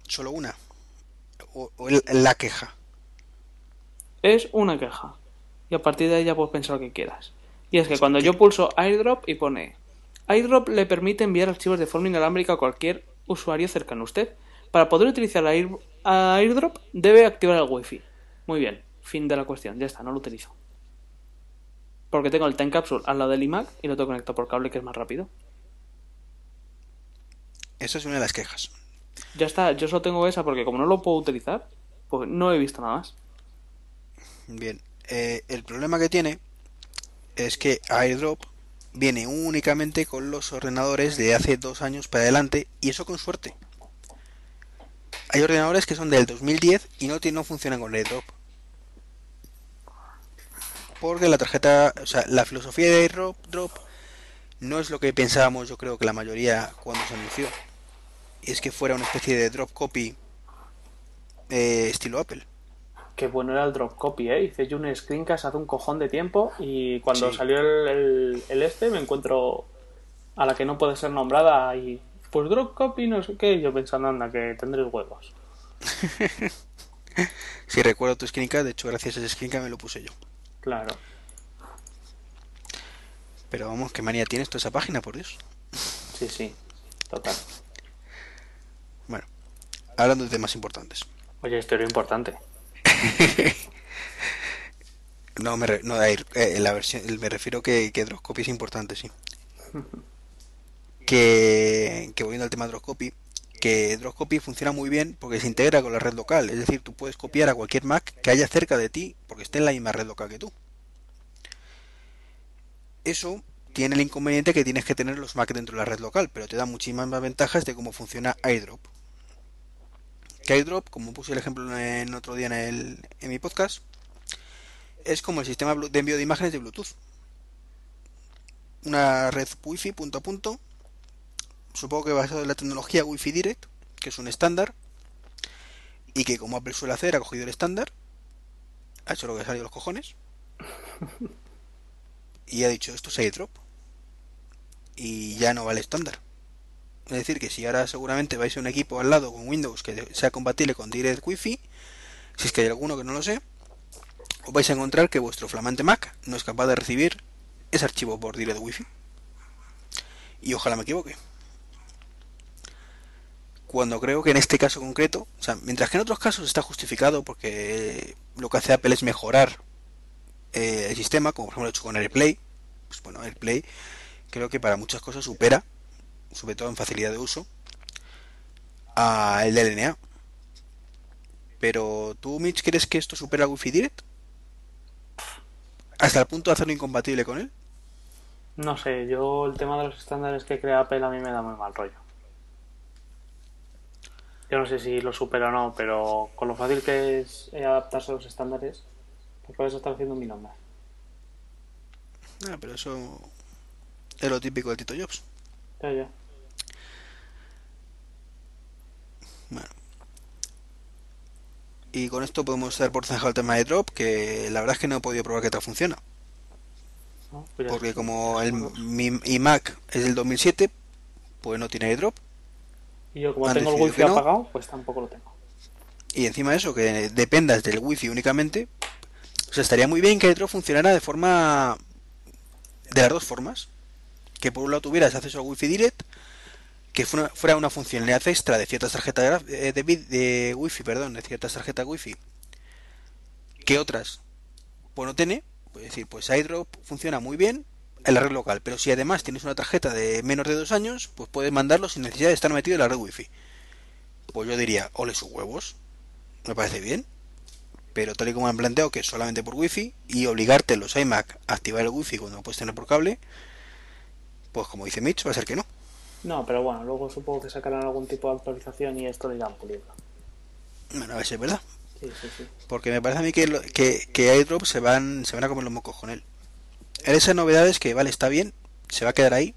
Solo una. O, o el- la queja. Es una queja. Y a partir de ya puedes pensar lo que quieras. Y es que cuando yo pulso airdrop y pone airdrop le permite enviar archivos de forma inalámbrica a cualquier usuario cercano a usted. Para poder utilizar Air- a airdrop debe activar el wifi. Muy bien. Fin de la cuestión. Ya está, no lo utilizo. Porque tengo el Time Capsule al lado del iMac y lo tengo conectado por cable que es más rápido. Esa es una de las quejas. Ya está, yo solo tengo esa porque como no lo puedo utilizar, pues no he visto nada más. Bien, eh, el problema que tiene es que AirDrop viene únicamente con los ordenadores de hace dos años para adelante y eso con suerte. Hay ordenadores que son del 2010 y no, no funcionan con AirDrop. porque la tarjeta, o sea, la filosofía de AirDrop drop no es lo que pensábamos, yo creo que la mayoría cuando se anunció. Y es que fuera una especie de drop copy eh, estilo Apple. Qué bueno era el drop copy, ¿eh? Hice yo un screencast hace un cojón de tiempo y cuando Sí. salió el, el- el este me encuentro a la que no puede ser nombrada y pues drop copy no sé qué, y yo pensando, anda, que tendréis huevos. Si recuerdo tu screencast, de hecho gracias a ese screencast me lo puse yo. Claro. Pero vamos, qué manía tienes toda esa página, por Dios. Sí, sí, total. Bueno, hablando de temas importantes. Oye, esto era importante. No, me, re- no, eh, la versión, me refiero que, que Dropcopy es importante, sí. Que, que volviendo al tema de Dropcopy, que Dropcopy funciona muy bien porque se integra con la red local. Es decir, tú puedes copiar a cualquier Mac que haya cerca de ti porque esté en la misma red local que tú. Eso tiene el inconveniente que tienes que tener los Mac dentro de la red local, pero te da muchísimas más ventajas de cómo funciona iDrop. Que iDrop, como puse el ejemplo en otro día en, el, en mi podcast, es como el sistema de envío de imágenes de Bluetooth. Una red Wi-Fi punto a punto, supongo que basado en la tecnología Wi-Fi Direct, que es un estándar, y que como Apple suele hacer, ha cogido el estándar, ha hecho lo que ha salido los cojones, y ha dicho esto es airdrop, y ya no vale estándar. Es decir, que si ahora seguramente vais a un equipo al lado con Windows que sea compatible con Direct Wi-Fi, si es que hay alguno que no lo sé, os vais a encontrar que vuestro flamante Mac no es capaz de recibir ese archivo por Direct Wi-Fi. Y ojalá me equivoque. Cuando creo que en este caso concreto, o sea, mientras que en otros casos está justificado porque lo que hace Apple es mejorar eh, el sistema, como por ejemplo lo he hecho con AirPlay, pues bueno, AirPlay creo que para muchas cosas supera, sobre todo en facilidad de uso, a el LNA. Pero tú, Mitch, ¿crees que esto supera al Wi-Fi Direct? Hasta el punto de hacerlo incompatible con él. No sé, yo el tema de los estándares que crea Apple a mí me da muy mal rollo. Yo no sé si lo supera o no, pero con lo fácil que es eh, adaptarse a los estándares, pues puedes estar haciendo mil ondas. Ah, pero eso es lo típico del Tito Jobs. Ya, ya. Bueno. Y con esto podemos dar por zanjado el tema de Drop, que la verdad es que no he podido probar que tal funciona. ¿no? Pues Porque como el, mi iMac es del 2007, pues no tiene drop. Y yo como han tengo el wifi no. apagado, pues tampoco lo tengo. Y encima de eso, que dependas del wifi únicamente. O sea, estaría muy bien que iDrop funcionara de forma... De las dos formas. Que por un lado tuvieras acceso al wifi direct, que fuera, fuera una funcionalidad extra de ciertas tarjetas eh, de, de wifi, perdón, de ciertas tarjetas wifi, que otras pues no tiene. Es decir, pues iDrop funciona muy bien en la red local, pero si además tienes una tarjeta de menos de dos años, pues puedes mandarlo sin necesidad de estar metido en la red wifi. Pues yo diría, ole sus huevos, me parece bien, pero tal y como han planteado que es solamente por wifi y obligarte en los iMac a activar el wifi cuando lo puedes tener por cable, pues como dice Mitch, va a ser que no. No, pero bueno, luego supongo que sacarán algún tipo de actualización y esto lo irán puliendo. Bueno, a ver si es verdad. Sí, sí, sí. Porque me parece a mí que, lo- que, que iDrop se van, se van a comer los mocos con él. En esas novedades que, vale, está bien, se va a quedar ahí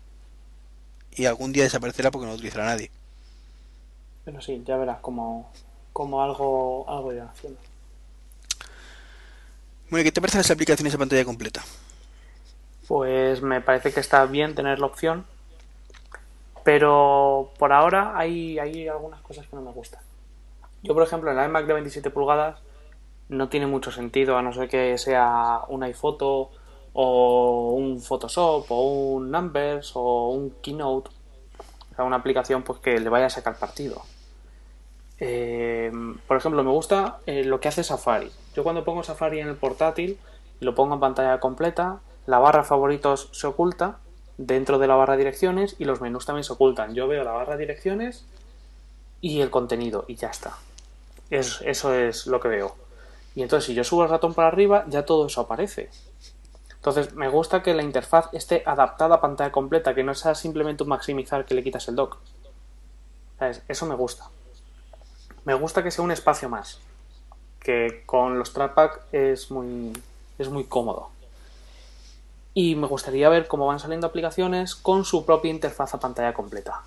y algún día desaparecerá porque no lo utilizará nadie. Pero sí, ya verás como, como algo, algo irán haciendo. Bueno, ¿y ¿qué te parecen las aplicaciones de pantalla completa? Pues me parece que está bien tener la opción, pero por ahora hay, hay algunas cosas que no me gustan. Yo, por ejemplo, en la iMac de 27 pulgadas no tiene mucho sentido, a no ser que sea un iPhoto o un Photoshop o un Numbers o un Keynote, o sea, una aplicación pues que le vaya a sacar partido. Eh, por ejemplo, me gusta eh, lo que hace Safari. Yo cuando pongo Safari en el portátil y lo pongo en pantalla completa, la barra favoritos se oculta dentro de la barra direcciones y los menús también se ocultan. Yo veo la barra direcciones y el contenido y ya está. Es- eso es lo que veo. Y entonces si yo subo el ratón para arriba, ya todo eso aparece. Entonces me gusta que la interfaz esté adaptada a pantalla completa, que no sea simplemente un maximizar que le quitas el dock. Eso me gusta. Me gusta que sea un espacio más. Que con los trackpad es muy, es muy cómodo. y me gustaría ver cómo van saliendo aplicaciones con su propia interfaz a pantalla completa.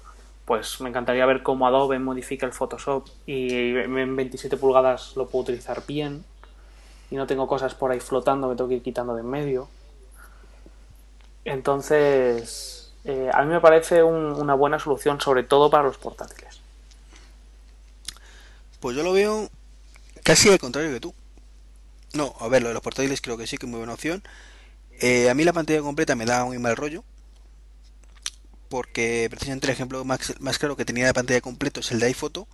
Pues me encantaría ver cómo Adobe modifica el Photoshop y en 27 pulgadas lo puedo utilizar bien y no tengo cosas por ahí flotando que tengo que ir quitando de en medio. Entonces, eh, a mí me parece una buena solución, sobre todo para los portátiles. Pues yo lo veo casi al contrario que tú. No, a ver, lo de los portátiles creo que sí que es muy buena opción. Eh, a mí la pantalla completa me da muy mal rollo. Porque precisamente el ejemplo más, más claro que tenía de pantalla completa es el de iPhoto.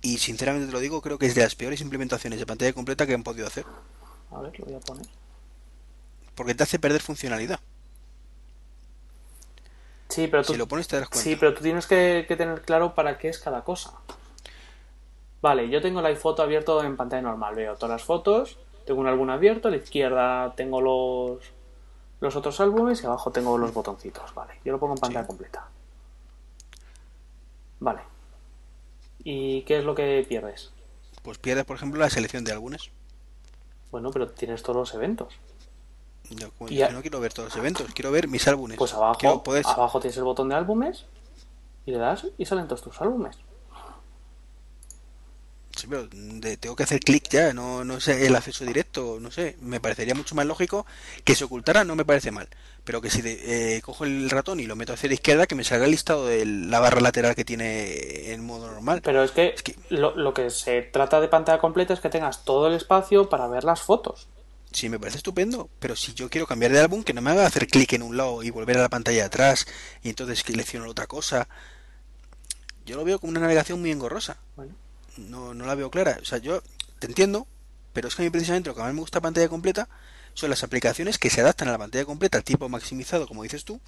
Y sinceramente te lo digo, creo que es de las peores implementaciones de pantalla completa que han podido hacer. A ver, lo voy a poner. Porque te hace perder funcionalidad. Sí, pero tú, si lo pones te das cuenta. Sí, pero tú tienes que, que, tener claro para qué es cada cosa. Vale, yo tengo la iPhoto abierto en pantalla normal. Veo todas las fotos, tengo un álbum abierto, a la izquierda tengo los, los otros álbumes y abajo tengo los botoncitos. Vale, yo lo pongo en pantalla completa. Vale. ¿Y qué es lo que pierdes? Pues pierdes, por ejemplo, la selección de álbumes. Bueno, pero tienes todos los eventos. Yo, no quiero ver todos los eventos, quiero ver mis álbumes. Pues abajo, abajo tienes el botón de álbumes y le das y salen todos tus álbumes. Sí, pero tengo que hacer clic ya, no, no sé, el acceso directo, no sé, me parecería mucho más lógico que se ocultara, no me parece mal, pero que si eh, cojo el ratón y lo meto hacia la izquierda, que me salga el listado de la barra lateral que tiene en modo normal. Pero es que, Lo, lo, que se trata de pantalla completa es que tengas todo el espacio para ver las fotos. Sí, me parece estupendo, pero si yo quiero cambiar de álbum, que no me haga hacer clic en un lado y volver a la pantalla de atrás y entonces selecciono otra cosa. Yo lo veo como una navegación muy engorrosa. Bueno no, no la veo clara. O sea, yo te entiendo, pero es que a mí precisamente lo que más me gusta pantalla completa son las aplicaciones que se adaptan a la pantalla completa al tipo maximizado, como dices tú,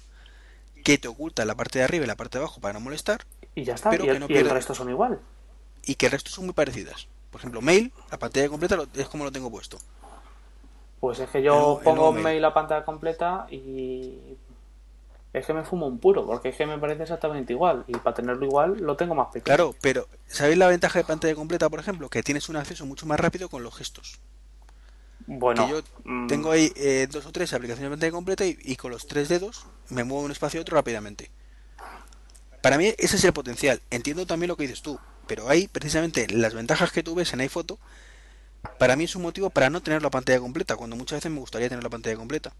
que te ocultan la parte de arriba y la parte de abajo para no molestar. Y ya está, pero y, el, que no el resto son igual. Y que el resto son muy parecidas. Por ejemplo, mail, la pantalla completa es como lo tengo puesto. Pues es que yo pongo mail. mail a pantalla completa y es que me fumo un puro, porque es que me parece exactamente igual. Y para tenerlo igual lo tengo más pequeño. Claro, pero ¿sabéis la ventaja de pantalla completa, por ejemplo? Que tienes un acceso mucho más rápido con los gestos. Bueno, yo mm. tengo ahí eh, dos o tres aplicaciones de pantalla completa y, con los tres dedos me muevo de un espacio a otro rápidamente. Para mí ese es el potencial. Entiendo también lo que dices tú, pero hay precisamente las ventajas que tú ves en iPhoto. Para mí es un motivo para no tener la pantalla completa, cuando muchas veces me gustaría tener la pantalla completa.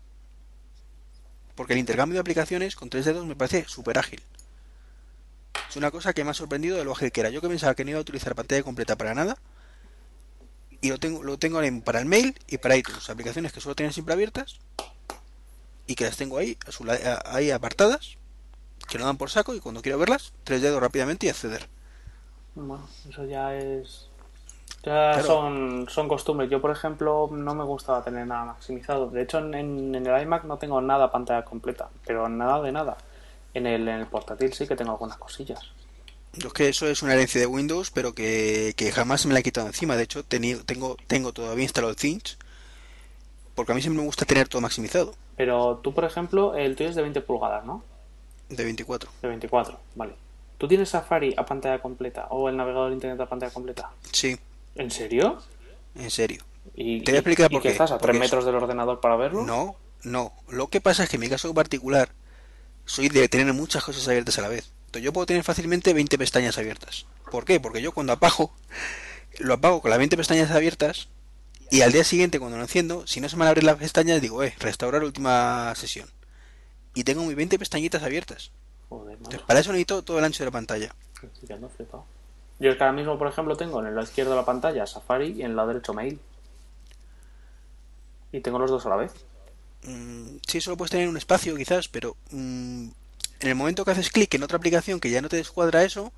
Porque el intercambio de aplicaciones con tres dedos me parece súper ágil. Es una cosa que me ha sorprendido de lo ágil que era. Yo que pensaba que no iba a utilizar pantalla completa para nada. Y lo tengo, lo tengo para el mail y para iTunes. Aplicaciones que solo tienen siempre abiertas. Y que las tengo ahí, ahí apartadas. Que no dan por saco. Y cuando quiero verlas, tres dedos rápidamente y acceder. Bueno, eso ya es ya son, son costumbres. Yo, por ejemplo, no me gustaba tener nada maximizado. De hecho, en, el iMac no tengo nada pantalla completa, pero nada de nada. En el, en el portátil sí que tengo algunas cosillas. Yo es que eso es una herencia de Windows, pero que, jamás me la he quitado encima. De hecho, tengo, tengo todavía instalado Things, porque a mí siempre me gusta tener todo maximizado. Pero tú, por ejemplo, el tuyo es de 20 pulgadas, ¿no? De 24. De 24, vale. ¿Tú tienes Safari a pantalla completa o el navegador de Internet a pantalla completa? Sí. ¿En serio? En serio. ¿Y, Te voy a explicar por qué. estás a tres metros del ordenador para verlo? No, no. Lo que pasa es que en mi caso particular soy de tener muchas cosas abiertas a la vez. Entonces yo puedo tener fácilmente 20 pestañas abiertas. ¿Por qué? Porque yo cuando apago, lo apago con las 20 pestañas abiertas y al día siguiente cuando lo enciendo, si no se me van a abrir las pestañas, digo, eh, restaurar última sesión. Y tengo mis 20 pestañitas abiertas. Joder, Entonces, para eso necesito todo el ancho de la pantalla. Yo es que ahora mismo, por ejemplo, tengo en el lado izquierdo de la pantalla Safari y en el lado derecho Mail. Y tengo los dos a la vez. Mm, sí, solo puedes tener un espacio quizás, pero mm, en el momento que haces clic en otra aplicación que ya no te descuadra eso,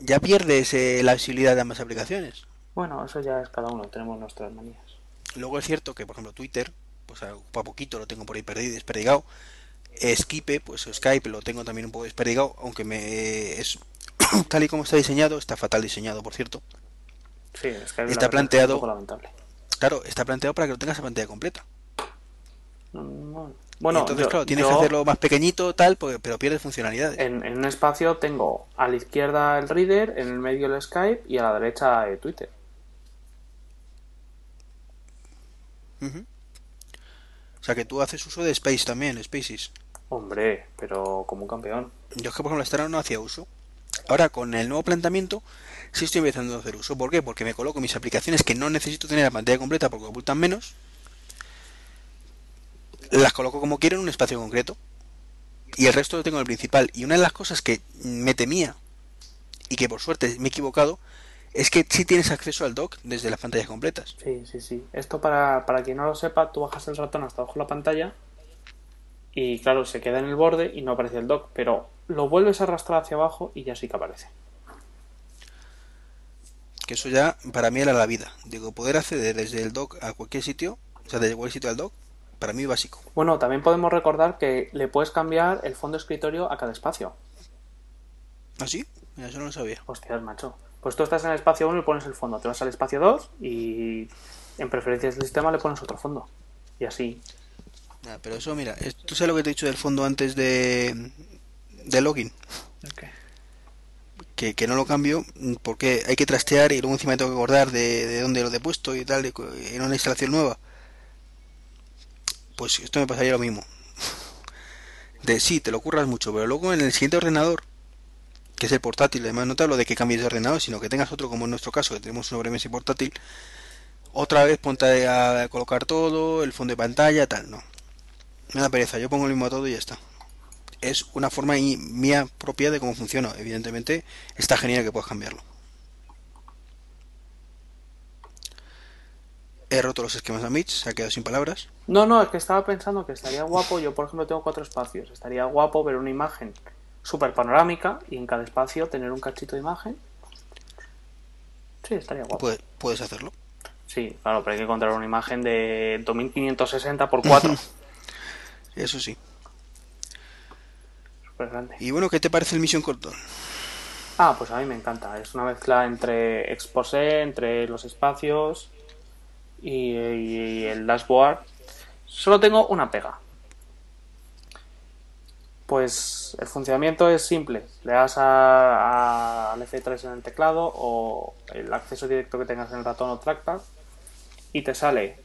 ya pierdes eh, la visibilidad de ambas aplicaciones. Bueno, eso ya es cada uno, tenemos nuestras manías. Luego es cierto que, por ejemplo, Twitter, pues a, poquito lo tengo por ahí perdido, desperdigado. Skype, pues Skype lo tengo también un poco desperdigado, aunque me es tal y como está diseñado, está fatal diseñado, por cierto. Sí, es que está planteado. Claro, está planteado para que lo tengas a pantalla completa. Bueno, entonces, claro, tienes que hacerlo más pequeñito, tal, pero pierde funcionalidades. En, un espacio tengo a la izquierda el Reader, en el medio el Skype y a la derecha el Twitter. sea que tú haces uso de Space también, Spaces. Hombre, pero como un campeón. Yo es que por ejemplo Stellar no hacía uso. Ahora con el nuevo planteamiento sí estoy empezando a hacer uso. ¿Por qué? Porque me coloco mis aplicaciones que no necesito tener la pantalla completa porque ocultan menos. Las coloco como quiero en un espacio concreto. Y el resto lo tengo en el principal. Y una de las cosas que me temía y que por suerte me he equivocado es que sí tienes acceso al dock desde las pantallas completas. Sí, sí, sí. Esto para, para quien no lo sepa, tú bajas el ratón hasta abajo de la pantalla y claro, se queda en el borde y no aparece el dock, pero lo vuelves a arrastrar hacia abajo y ya sí que aparece. Que eso ya para mí era la vida. Digo, poder acceder desde el dock a cualquier sitio, o sea, desde cualquier sitio al dock, para mí básico. Bueno, también podemos recordar que le puedes cambiar el fondo de escritorio a cada espacio. ¿Ah, sí? Mira, eso no lo sabía. Hostias, macho. Pues tú estás en el espacio 1 y pones el fondo, te vas al espacio 2 y en preferencias del sistema le pones otro fondo. Y así. Ah, pero eso, mira, tú sabes lo que te he dicho del fondo antes de, de login. Que, que no lo cambio porque hay que trastear y luego encima tengo que acordar de, de dónde lo he puesto y tal, en una instalación nueva. Pues esto me pasaría lo mismo. De sí, te lo curras mucho, pero luego en el siguiente ordenador, que es el portátil, además no te hablo de que cambies de ordenador, sino que tengas otro, como en nuestro caso, que tenemos un sobremesa y portátil, otra vez ponte a colocar todo, el fondo de pantalla, tal, no. Me da pereza, yo pongo el mismo a todo y ya está. Es una forma mía propia de cómo funciona. Evidentemente, está genial que puedas cambiarlo. He roto los esquemas a Mitch, se ha quedado sin palabras. No, no, es que estaba pensando que estaría guapo. Yo, por ejemplo, tengo cuatro espacios. Estaría guapo ver una imagen súper panorámica y en cada espacio tener un cachito de imagen. Sí, estaría guapo. Puedes, puedes hacerlo. Sí, claro, pero hay que encontrar una imagen de 2560 por 4. Eso sí. Súper grande. Y bueno, ¿qué te parece el Mission Control? Ah, pues a mí me encanta. Es una mezcla entre exposé, entre los espacios y, y el dashboard. Solo tengo una pega. Pues el funcionamiento es simple. Le das a- a- al F3 en el teclado o el acceso directo que tengas en el ratón o trackpad y te sale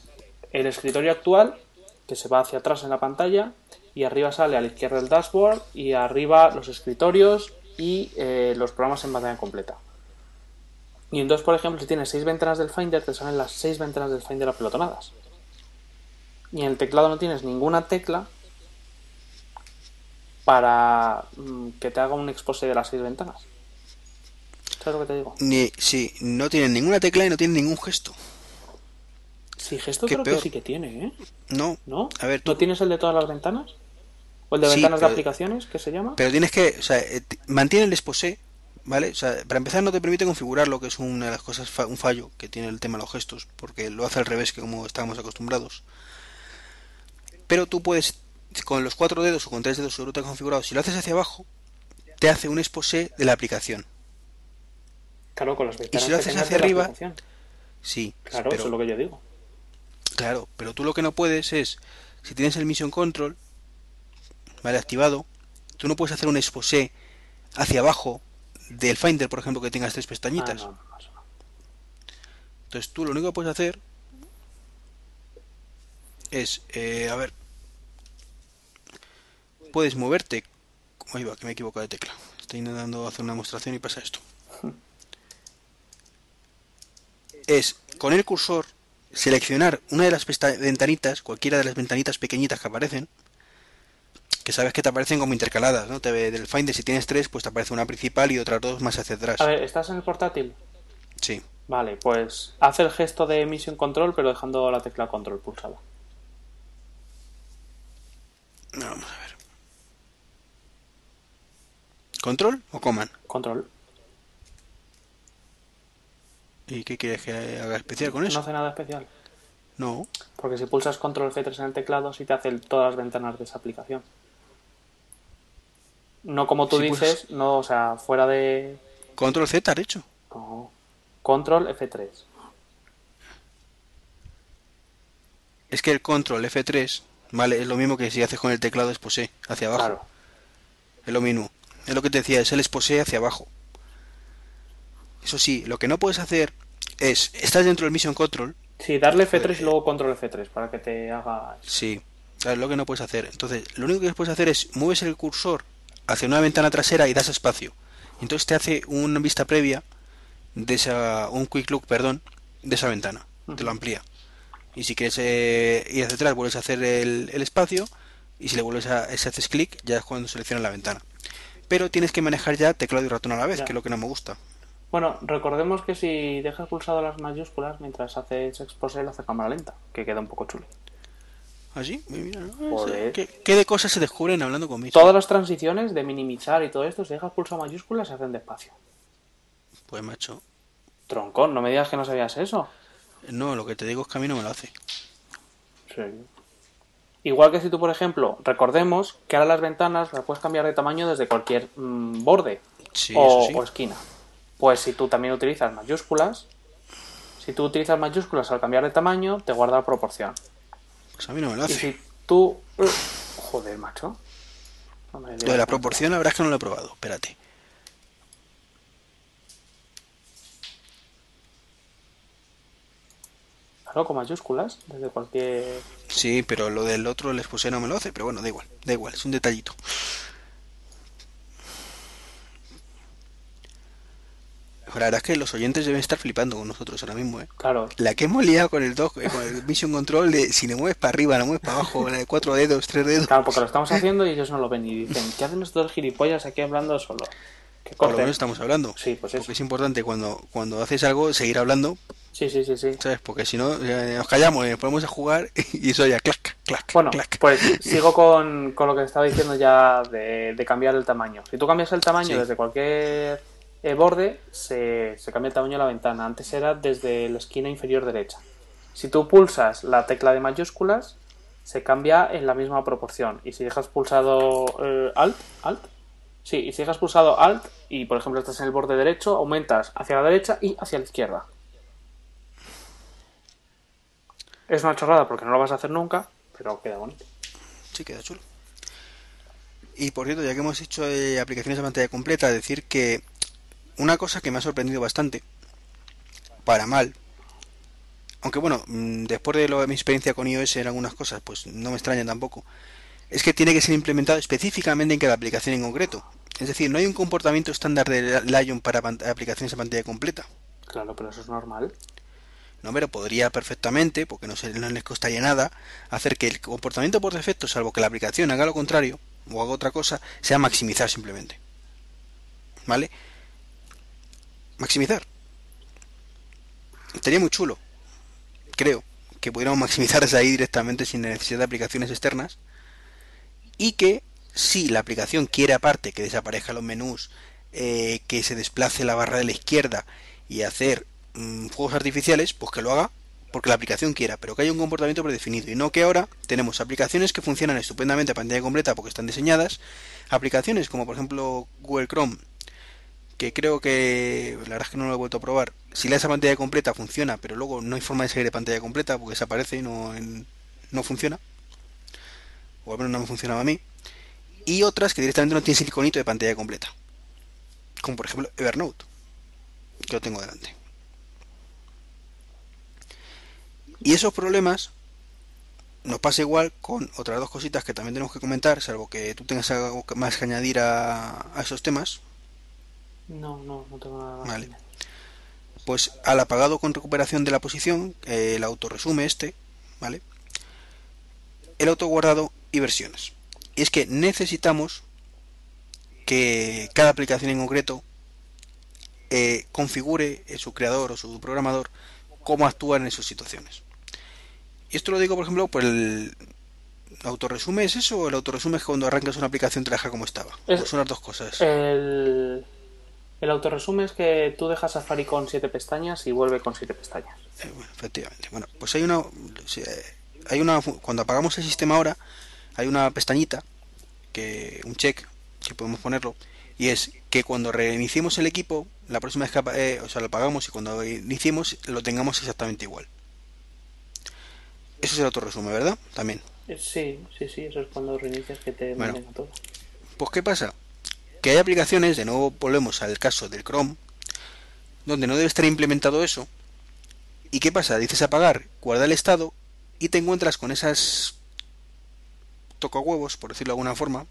el escritorio actual que se va hacia atrás en la pantalla y arriba sale a la izquierda el dashboard y arriba los escritorios y eh, los programas en pantalla completa. Y entonces, por ejemplo, si tienes seis ventanas del Finder, te salen las seis ventanas del Finder apelotonadas. Y en el teclado no tienes ninguna tecla para mm, que te haga un expose de las seis ventanas. ¿Sabes lo que te digo? Ni, sí, no tienen ninguna tecla y no tienen ningún gesto. Sí, gesto creo peor. que sí que tiene, ¿eh? No. ¿No? A ver, tú- ¿No tienes el de todas las ventanas? ¿O el de Sí, ventanas pero- de aplicaciones, que se llama? Pero tienes que, o sea, eh, mantiene el exposé, ¿vale? O sea, para empezar no te permite configurar lo que es una de las cosas, fa- un fallo que tiene el tema de los gestos, porque lo hace al revés que como estábamos acostumbrados. Pero tú puedes, con los cuatro dedos o con tres dedos seguro te configurado, si lo haces hacia abajo, te hace un exposé de la aplicación. Claro, con las ventanas si lo haces hacia arriba. Sí, Claro, pero, eso es lo que yo digo. Claro, pero tú lo que no puedes es, si tienes el Mission Control, ¿vale? Activado, tú no puedes hacer un exposé hacia abajo del Finder, por ejemplo, que tengas tres Ah, pestañitas. no, no, eso no. Entonces tú lo único que puedes hacer es, eh, a ver, puedes moverte. Ahí va, que me he equivocado de tecla. Estoy intentando hacer una demostración y pasa esto. Es con el cursor seleccionar una de las ventanitas, cualquiera de las ventanitas pequeñitas que aparecen, que sabes que te aparecen como intercaladas, ¿no? Te ve del Finder si tienes tres, pues te aparece una principal y otras dos más hacia atrás. A ver, ¿estás en el portátil? Sí. Vale, pues haz el gesto de Mission Control, pero dejando la tecla Control pulsada. Vamos a ver. ¿Control o command? Control. ¿Y qué quieres que haga especial con No eso? hace nada especial. No. Porque si pulsas Control F3 en el teclado, sí te hace todas las ventanas de esa aplicación. No como tú pues- dices, no, o sea, fuera de. Control Z, de hecho. no. Control F3. Es que el control F3, ¿vale? Es lo mismo que si haces con el teclado exposé, hacia abajo. Claro. Es lo mismo. Es lo que te decía, es el exposé hacia abajo. Eso sí, lo que no puedes hacer es, estás dentro del Mission Control, Sí, darle F3 Pues- y luego Control F3 para que te haga. sí, es lo que no puedes hacer. Entonces, lo único que puedes hacer es mueves el cursor hacia una ventana trasera y das espacio. Entonces te hace una vista previa de esa, un quick look, perdón, de esa ventana. Te lo amplía. Y si quieres eh, ir hacia atrás, vuelves a hacer el, el espacio. Y si le vuelves a, si haces clic, ya es cuando selecciona la ventana. Pero tienes que manejar ya teclado y ratón a la vez, Ya. que es lo que no me gusta. Bueno, recordemos que si dejas pulsado las mayúsculas mientras haces expose, lo hace cámara lenta, que queda un poco chulo. Así, mira, ¿no? ¿Qué, qué de cosas se descubren hablando conmigo? Todas las transiciones de minimizar y todo esto, si dejas pulsado mayúsculas, se hacen despacio. Pues macho, Troncón, no me digas que no sabías eso. no, lo que te digo es que a mí no me lo hace. Sí. Igual que si tú, por ejemplo, recordemos que ahora las ventanas las puedes cambiar de tamaño desde cualquier mm, borde Sí, o, sí. o esquina. Pues si tú también utilizas mayúsculas, si tú utilizas mayúsculas al cambiar de tamaño, te guarda la proporción. Pues a mí no me lo Y hace. si tú... Joder, macho. No me Lo de la proporción, la verdad es que no lo he probado. Espérate. Claro, con mayúsculas, desde cualquier... Sí, pero lo del otro les puse no me lo hace, pero bueno, da igual, da igual, es un detallito. La verdad es que los oyentes deben estar flipando con nosotros ahora mismo, ¿eh? Claro, La que hemos liado con el dock, eh, con el Mission Control de si le mueves para arriba, le mueves para abajo, la de cuatro dedos, tres dedos. claro, porque lo estamos haciendo y ellos no lo ven y dicen, ¿qué hacen estos dos gilipollas aquí hablando solo? Que Por lo menos estamos hablando. Sí, pues eso. Porque es importante cuando, cuando haces algo seguir hablando, Sí, sí, sí, sí. ¿sabes? Porque si no, eh, nos callamos y nos ponemos a jugar y eso ya, clac, clac, Bueno, clac. pues sigo con, con lo que estaba diciendo ya de, de cambiar el tamaño. Si tú cambias el tamaño Sí. desde cualquier eh, borde, se, se cambia el tamaño de la ventana. Antes era desde la esquina inferior derecha. Si tú pulsas la tecla de mayúsculas, se cambia en la misma proporción. Y si dejas pulsado eh, Alt, Alt, sí, y si dejas pulsado Alt y por ejemplo estás en el borde derecho, aumentas hacia la derecha y hacia la izquierda. Es una chorrada porque no lo vas a hacer nunca, pero queda bonito. Sí, queda chulo. Y por cierto, ya que hemos hecho eh, aplicaciones de pantalla completa, decir que una cosa que me ha sorprendido bastante, para mal, aunque bueno, mm, después de, lo, de mi experiencia con iOS en algunas cosas, pues no me extraña tampoco, es que tiene que ser implementado específicamente en cada aplicación en concreto. Es decir, no hay un comportamiento estándar de Lion para aplicaciones de pantalla completa. Claro, pero eso es normal. No, pero podría perfectamente, porque no, se, no les costaría nada, hacer que el comportamiento por defecto, salvo que la aplicación haga lo contrario o haga otra cosa, sea maximizar simplemente. ¿Vale? Maximizar. Estaría muy chulo, creo, que pudiéramos maximizar desde ahí directamente sin necesidad de aplicaciones externas y que si la aplicación quiere aparte que desaparezcan los menús, eh, que se desplace la barra de la izquierda y hacer mm, juegos artificiales, pues que lo haga porque la aplicación quiera, pero que haya un comportamiento predefinido y no que ahora tenemos aplicaciones que funcionan estupendamente a pantalla completa porque están diseñadas, aplicaciones como por ejemplo Google Chrome, que creo que la verdad es que no lo he vuelto a probar. Si le das a pantalla completa funciona, pero luego no hay forma de salir de pantalla completa porque desaparece y no, no funciona. O al menos no me funcionaba a mí. Y otras que directamente no tienen el iconito de pantalla completa. Como por ejemplo Evernote, que lo tengo delante. Y esos problemas nos pasa igual con otras dos cositas que también tenemos que comentar, salvo que tú tengas algo más que añadir a esos temas. No, no, no tengo nada más. Vale. Pues al apagado con recuperación de la posición, eh, el autorresume este, ¿vale? El autoguardado y versiones. Y es que necesitamos que cada aplicación en concreto eh, configure eh, su creador o su programador cómo actuar en esas situaciones. Y esto lo digo, por ejemplo, por el autorresume es eso o el autorresume es que cuando arrancas una aplicación deja como estaba. Es- Pues son las dos cosas. El, el autorresume es que tú dejas Safari con siete pestañas y vuelve con siete pestañas. Eh, bueno, efectivamente. Bueno, pues hay una, eh, hay una, cuando apagamos el sistema ahora, hay una pestañita, que un check, que podemos ponerlo, y es que cuando reiniciemos el equipo, la próxima vez que, eh, o sea, lo apagamos y cuando iniciemos lo tengamos exactamente igual. Eso es el autorresume, ¿verdad? También. Sí, sí, sí, eso es cuando reinicias que te Bueno. manden a todo. Pues ¿qué pasa? Que hay aplicaciones, de nuevo volvemos al caso del Chrome, donde no debe estar implementado eso. ¿Y qué pasa? Dices apagar, guarda el estado y te encuentras con esas toca huevos, por decirlo de alguna forma,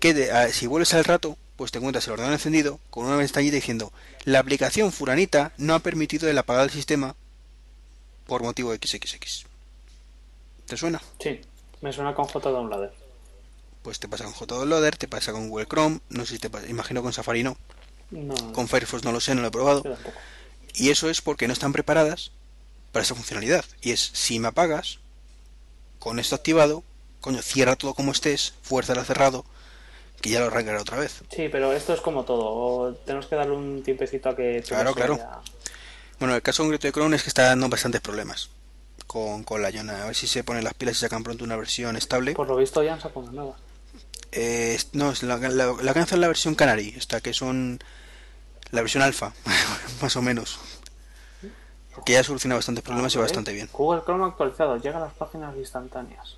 que de- a- si vuelves al rato, pues te encuentras el ordenador encendido con una ventanilla diciendo la aplicación furanita no ha permitido el apagar el sistema por motivo XXX. ¿Te suena? Sí, me suena con J Downloader. Pues te pasa con JDownloader, te pasa con Google Chrome, no sé si te pasa, imagino con Safari no, No, con Firefox no lo sé, no lo he probado. Y eso es porque no están preparadas para esa funcionalidad. Y es, si me apagas, con esto activado, coño, cierra todo como estés, fuerza cerrado, que ya lo arrancará otra vez. Sí, pero esto es como todo. o Tenemos que darle un tiempecito a que... Claro, claro. ya- Bueno, el caso concreto de Chrome es que está dando bastantes problemas con, con la Iona. A ver si se ponen las pilas y sacan pronto una versión estable. Por lo visto ya han sacado una nueva. Eh, no, la, la, la canción es la versión Canary, esta que son la versión alfa, más o menos. Que ya soluciona bastantes problemas y Ah, bastante bien. Google Chrome actualizado. Llega a las páginas instantáneas.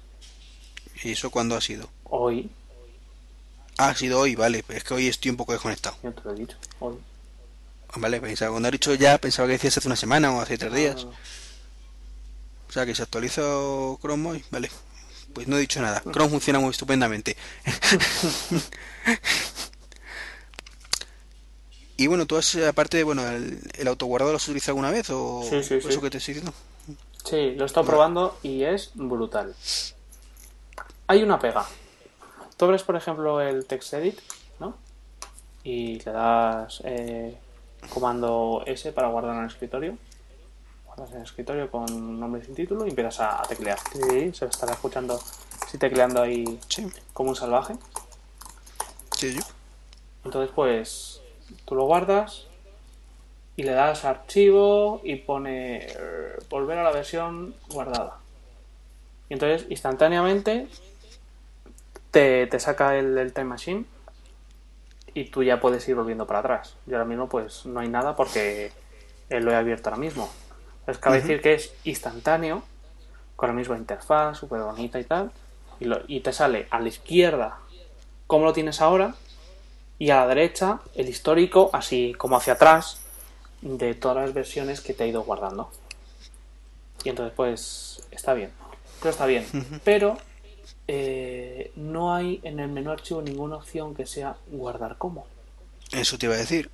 ¿Y eso cuándo ha sido? Hoy, Ah, ha sido hoy, vale, es que hoy estoy un poco desconectado. yo te lo he dicho. Hoy. Vale, pensaba, cuando he dicho ya, pensaba que decías hace una semana o hace tres días. no. O sea, que se actualizó Chrome hoy, vale. Pues no he dicho nada. Chrome funciona muy estupendamente. y bueno, tú has, aparte de, bueno, el, el autoguardado lo has utilizado alguna vez o Sí, sí, eso sí. que te estoy diciendo? Sí, lo he estado probando y es brutal. Hay una pega. Tú abres, por ejemplo, el TextEdit, ¿no? Y le das eh, comando S para guardar en el escritorio. Guardas en el escritorio con nombre sin título y empiezas a, teclear. Sí, se estará escuchando, sí, tecleando ahí Sí, como un salvaje. sí, yo. Entonces, pues, tú lo guardas y le das archivo y pone eh, volver a la versión guardada. Y entonces, instantáneamente, te, te saca el, el Time Machine y tú ya puedes ir volviendo para atrás. Yo ahora mismo, pues, no hay nada porque lo he abierto ahora mismo. Es cabe Ujú. decir que es instantáneo, con la misma interfaz, súper bonita y tal. Y, lo- y te sale a la izquierda cómo lo tienes ahora y a la derecha el histórico, así como hacia atrás, de todas las versiones que te ha ido guardando. Y entonces, pues, está bien. Pero está bien. Pero eh, no hay en el menú archivo ninguna opción que sea guardar como. Eso te iba a decir.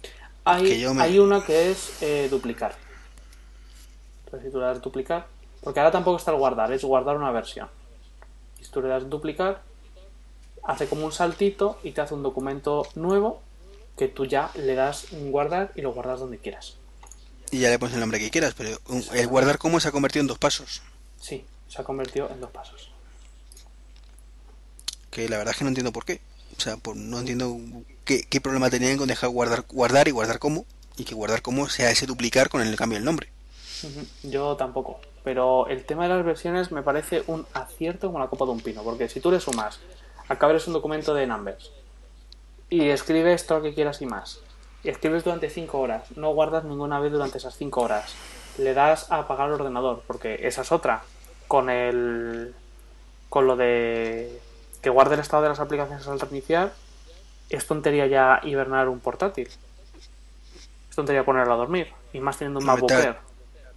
Me- hay una que es eh, duplicar. Das duplicar, porque ahora tampoco está el guardar, es guardar una versión. Y si tú le das duplicar, hace como un saltito y te hace un documento nuevo que tú ya le das guardar y lo guardas donde quieras. Y ya le pones el nombre que quieras, pero un- el guardar como se ha convertido en dos pasos. Sí, se ha convertido en dos pasos. Que la verdad es que no entiendo por qué. O sea, por- no entiendo qué, qué problema tenían con dejar guardar, guardar y guardar como. Y que guardar como sea ese duplicar con el cambio del nombre. Yo tampoco. Pero el tema de las versiones me parece un acierto como la copa de un pino. Porque si tú le sumas, acabes un documento de numbers y escribes todo lo que quieras y más. Y escribes durante 5 horas. No guardas ninguna vez durante esas 5 horas. Le das a apagar el ordenador. Porque esa es otra. Con el. Con lo de. Que guarde el estado de las aplicaciones al reiniciar. Es tontería ya hibernar un portátil. Es tontería ponerlo a dormir. Y más teniendo un MacBook Air.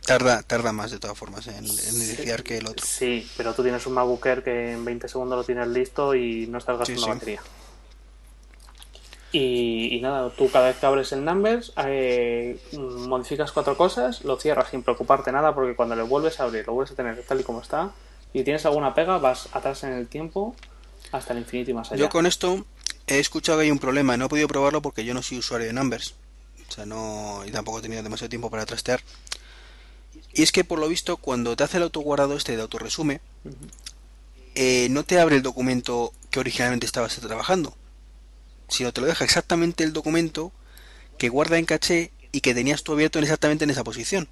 Tarda, tarda más de todas formas en, en iniciar que el otro. Sí, pero tú tienes un MacBook Air que en 20 segundos lo tienes listo y no estás gastando Sí, sí. batería. Y, y nada, tú cada vez que abres el Numbers, eh, modificas cuatro cosas, lo cierras sin preocuparte nada porque cuando le vuelves a abrir, lo vuelves a tener tal y como está. Y tienes alguna pega, vas atrás en el tiempo hasta el infinito y más allá. Yo con esto he escuchado que hay un problema. No he podido probarlo porque yo no soy usuario de Numbers. O sea, no. Y tampoco he tenido demasiado tiempo para trastear. Y es que por lo visto, cuando te hace el autoguardado este de autorresume, eh, no te abre el documento que originalmente estabas trabajando, sino te lo deja exactamente el documento que guarda en caché y que tenías tú abierto en exactamente en esa posición.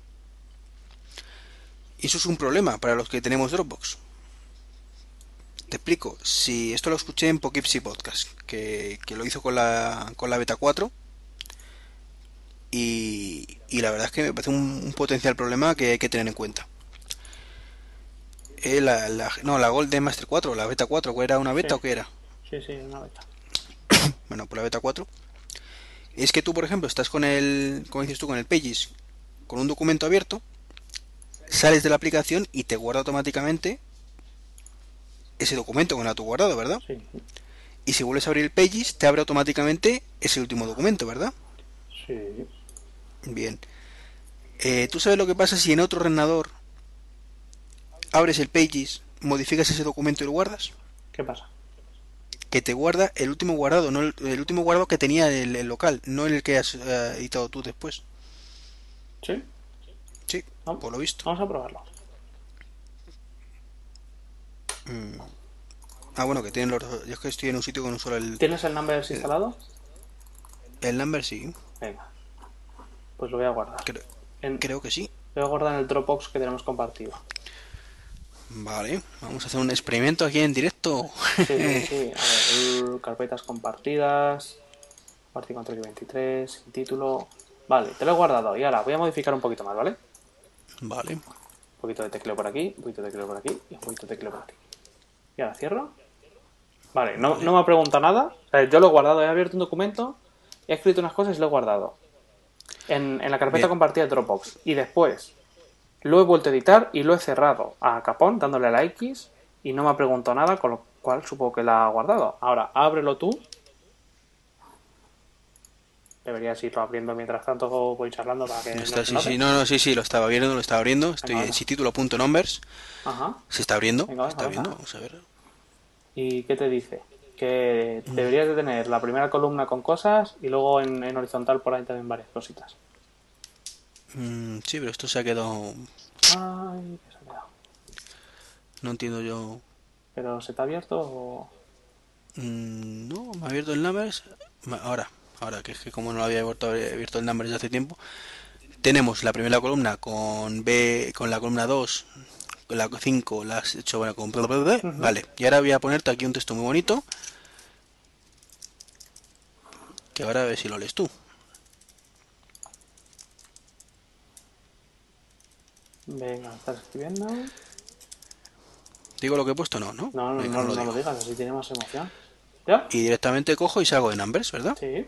Y eso es un problema para los que tenemos Dropbox. Te explico, si esto lo escuché en Poughkeepsie Podcast, que, que lo hizo con la, con la beta 4, y, y la verdad es que me parece un, un potencial problema que hay que tener en cuenta. Eh, la, la- no, la Golden Master 4, la beta 4, ¿cuál era una beta Sí. o qué era? Sí, sí, una beta. Bueno, por la beta 4. Es que tú, por ejemplo, estás con el, como dices tú, con el Pages, con un documento abierto, sales de la aplicación y te guarda automáticamente ese documento con el guardado, ¿verdad? Sí, Y si vuelves a abrir el Pages, te abre automáticamente ese último documento, ¿verdad? sí. Bien. Eh, ¿Tú sabes lo que pasa si en otro ordenador abres el Pages, modificas ese documento y lo guardas? ¿Qué pasa? Que te guarda el último guardado, no el, el último guardado que tenía el, el local, no el que has eh, editado tú después. ¿Sí? Sí, Vamos. por lo visto. Vamos a probarlo. Mm. Ah, bueno, que tienen los... Yo es que estoy en un sitio con solo el, ¿Tienes el Numbers instalado? el number, sí. Venga. Pues lo voy a guardar. Creo, En- creo que sí. Lo voy a guardar en el Dropbox que tenemos compartido. Vale, vamos a hacer un experimento aquí en directo. Sí, sí, sí. A ver, carpetas compartidas. Party Control 23, sin título. Vale, te lo he guardado. Y ahora voy a modificar un poquito más, ¿vale? Vale. Un poquito de tecleo por aquí, un poquito de tecleo por aquí y un poquito de tecleo por aquí. Y ahora cierro. Vale, no, no me ha preguntado nada. O sea, yo lo he guardado, he abierto un documento, he escrito unas cosas y lo he guardado. En, en la carpeta Bien. compartida de Dropbox. Y después lo he vuelto a editar y lo he cerrado a capón dándole a la X y no me ha preguntado nada, con lo cual supongo que la ha guardado. Ahora, ábrelo tú. Deberías irlo abriendo mientras tanto voy charlando para que no Está, se sí, sí, no, no, sí, sí, lo estaba viendo, lo estaba abriendo. Estoy Venga, en si título.numbers. Ajá. Se está abriendo. Venga, está viendo, vamos a ver. ¿Y qué te dice? Que deberías de tener la primera columna con cosas y luego en, en horizontal por ahí también varias cositas. Mm, sí, pero esto se ha quedado. Ay, que se ha quedado. No entiendo yo. ¿Pero se te ha abierto o...? Mm, no, me ha abierto el numbers. Ahora, ahora que es que como no lo había abierto, el numbers hace tiempo. Tenemos la primera columna con B, con la columna 2, con la 5, la 8, bueno, con. Ujú. Vale, y ahora voy a ponerte aquí un texto muy bonito. Que ahora a ver si lo lees tú. Venga, ¿estás escribiendo? ¿Digo lo que he puesto? No, ¿no? No, no, Venga, no, lo no lo digo. digas, así tiene más emoción. ¿Ya? Y directamente cojo y salgo de numbers, ¿verdad? Sí.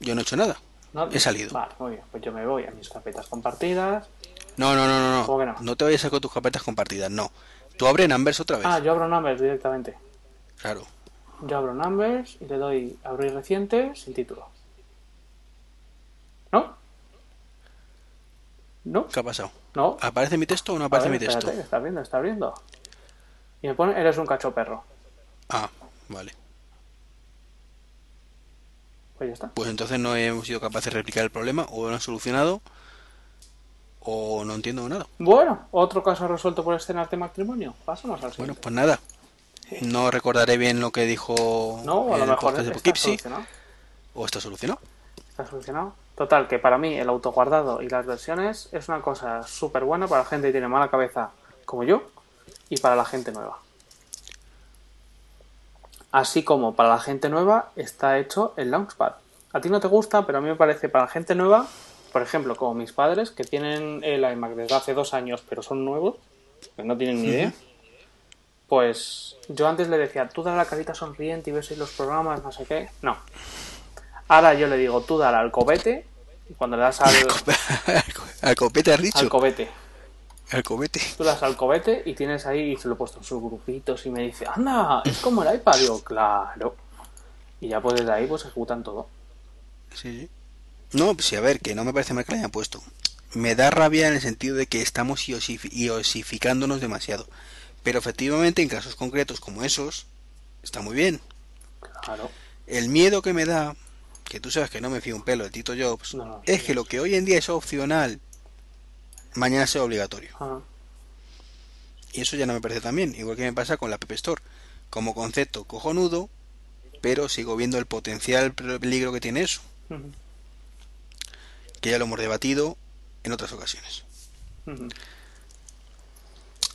Yo no he hecho nada. No, He salido. Vale, muy bien. Pues yo me voy a mis carpetas compartidas. No, no, no, no, ¿Cómo no. que no? te vayas a con tus carpetas compartidas, no. Tú abre Numbers otra vez. Ah, yo abro Numbers directamente. Claro. Yo abro Numbers y le doy abrir reciente sin título. ¿No? ¿No? ¿Qué ha pasado? No. ¿Aparece mi texto o no aparece ver, mi texto? espérate, está abriendo, está abriendo. Y me pone, eres un cacho perro. Ah, vale. Pues ya está. Pues entonces no hemos sido capaces de replicar el problema, o lo han solucionado, o no entiendo nada. Bueno, otro caso resuelto por escenas de matrimonio. Pasamos al Bueno, siguiente. pues nada. No recordaré bien lo que dijo no, a lo mejor está solucionado. o está solucionado. Está solucionado. Total, que para mí el autoguardado y las versiones es una cosa súper buena para la gente que tiene mala cabeza como yo y para la gente nueva. Así como para la gente nueva está hecho el Launchpad. A ti no te gusta, pero a mí me parece para la gente nueva, por ejemplo, como mis padres que tienen el iMac desde hace dos años, pero son nuevos, que no tienen ni idea. Pues yo antes le decía, tú dale la carita sonriente y ves los programas, no sé qué. No. Ahora yo le digo, tú dale al cobete y cuando le das al, al copete has dicho. al cobete, Al copete. tú le das al cobete y tienes ahí, y se lo he puesto en sus grupitos y me dice, anda, es como el iPad. Digo, claro. Y ya pues desde ahí pues ejecutan todo. Sí, sí. No, pues sí, a ver, que no me parece mal que lo hayan puesto. Me da rabia en el sentido de que estamos iosif- iosificándonos demasiado. Pero efectivamente, en casos concretos como esos, está muy bien. Claro. El miedo que me da, que tú sabes que no me fío un pelo de Tito Jobs, No, no. es que lo que hoy en día es opcional, mañana sea obligatorio. Ah, Y eso ya no me parece tan bien, igual que me pasa con la App Store. Como concepto cojonudo, pero sigo viendo el potencial peligro que tiene eso, que ya lo hemos debatido en otras ocasiones.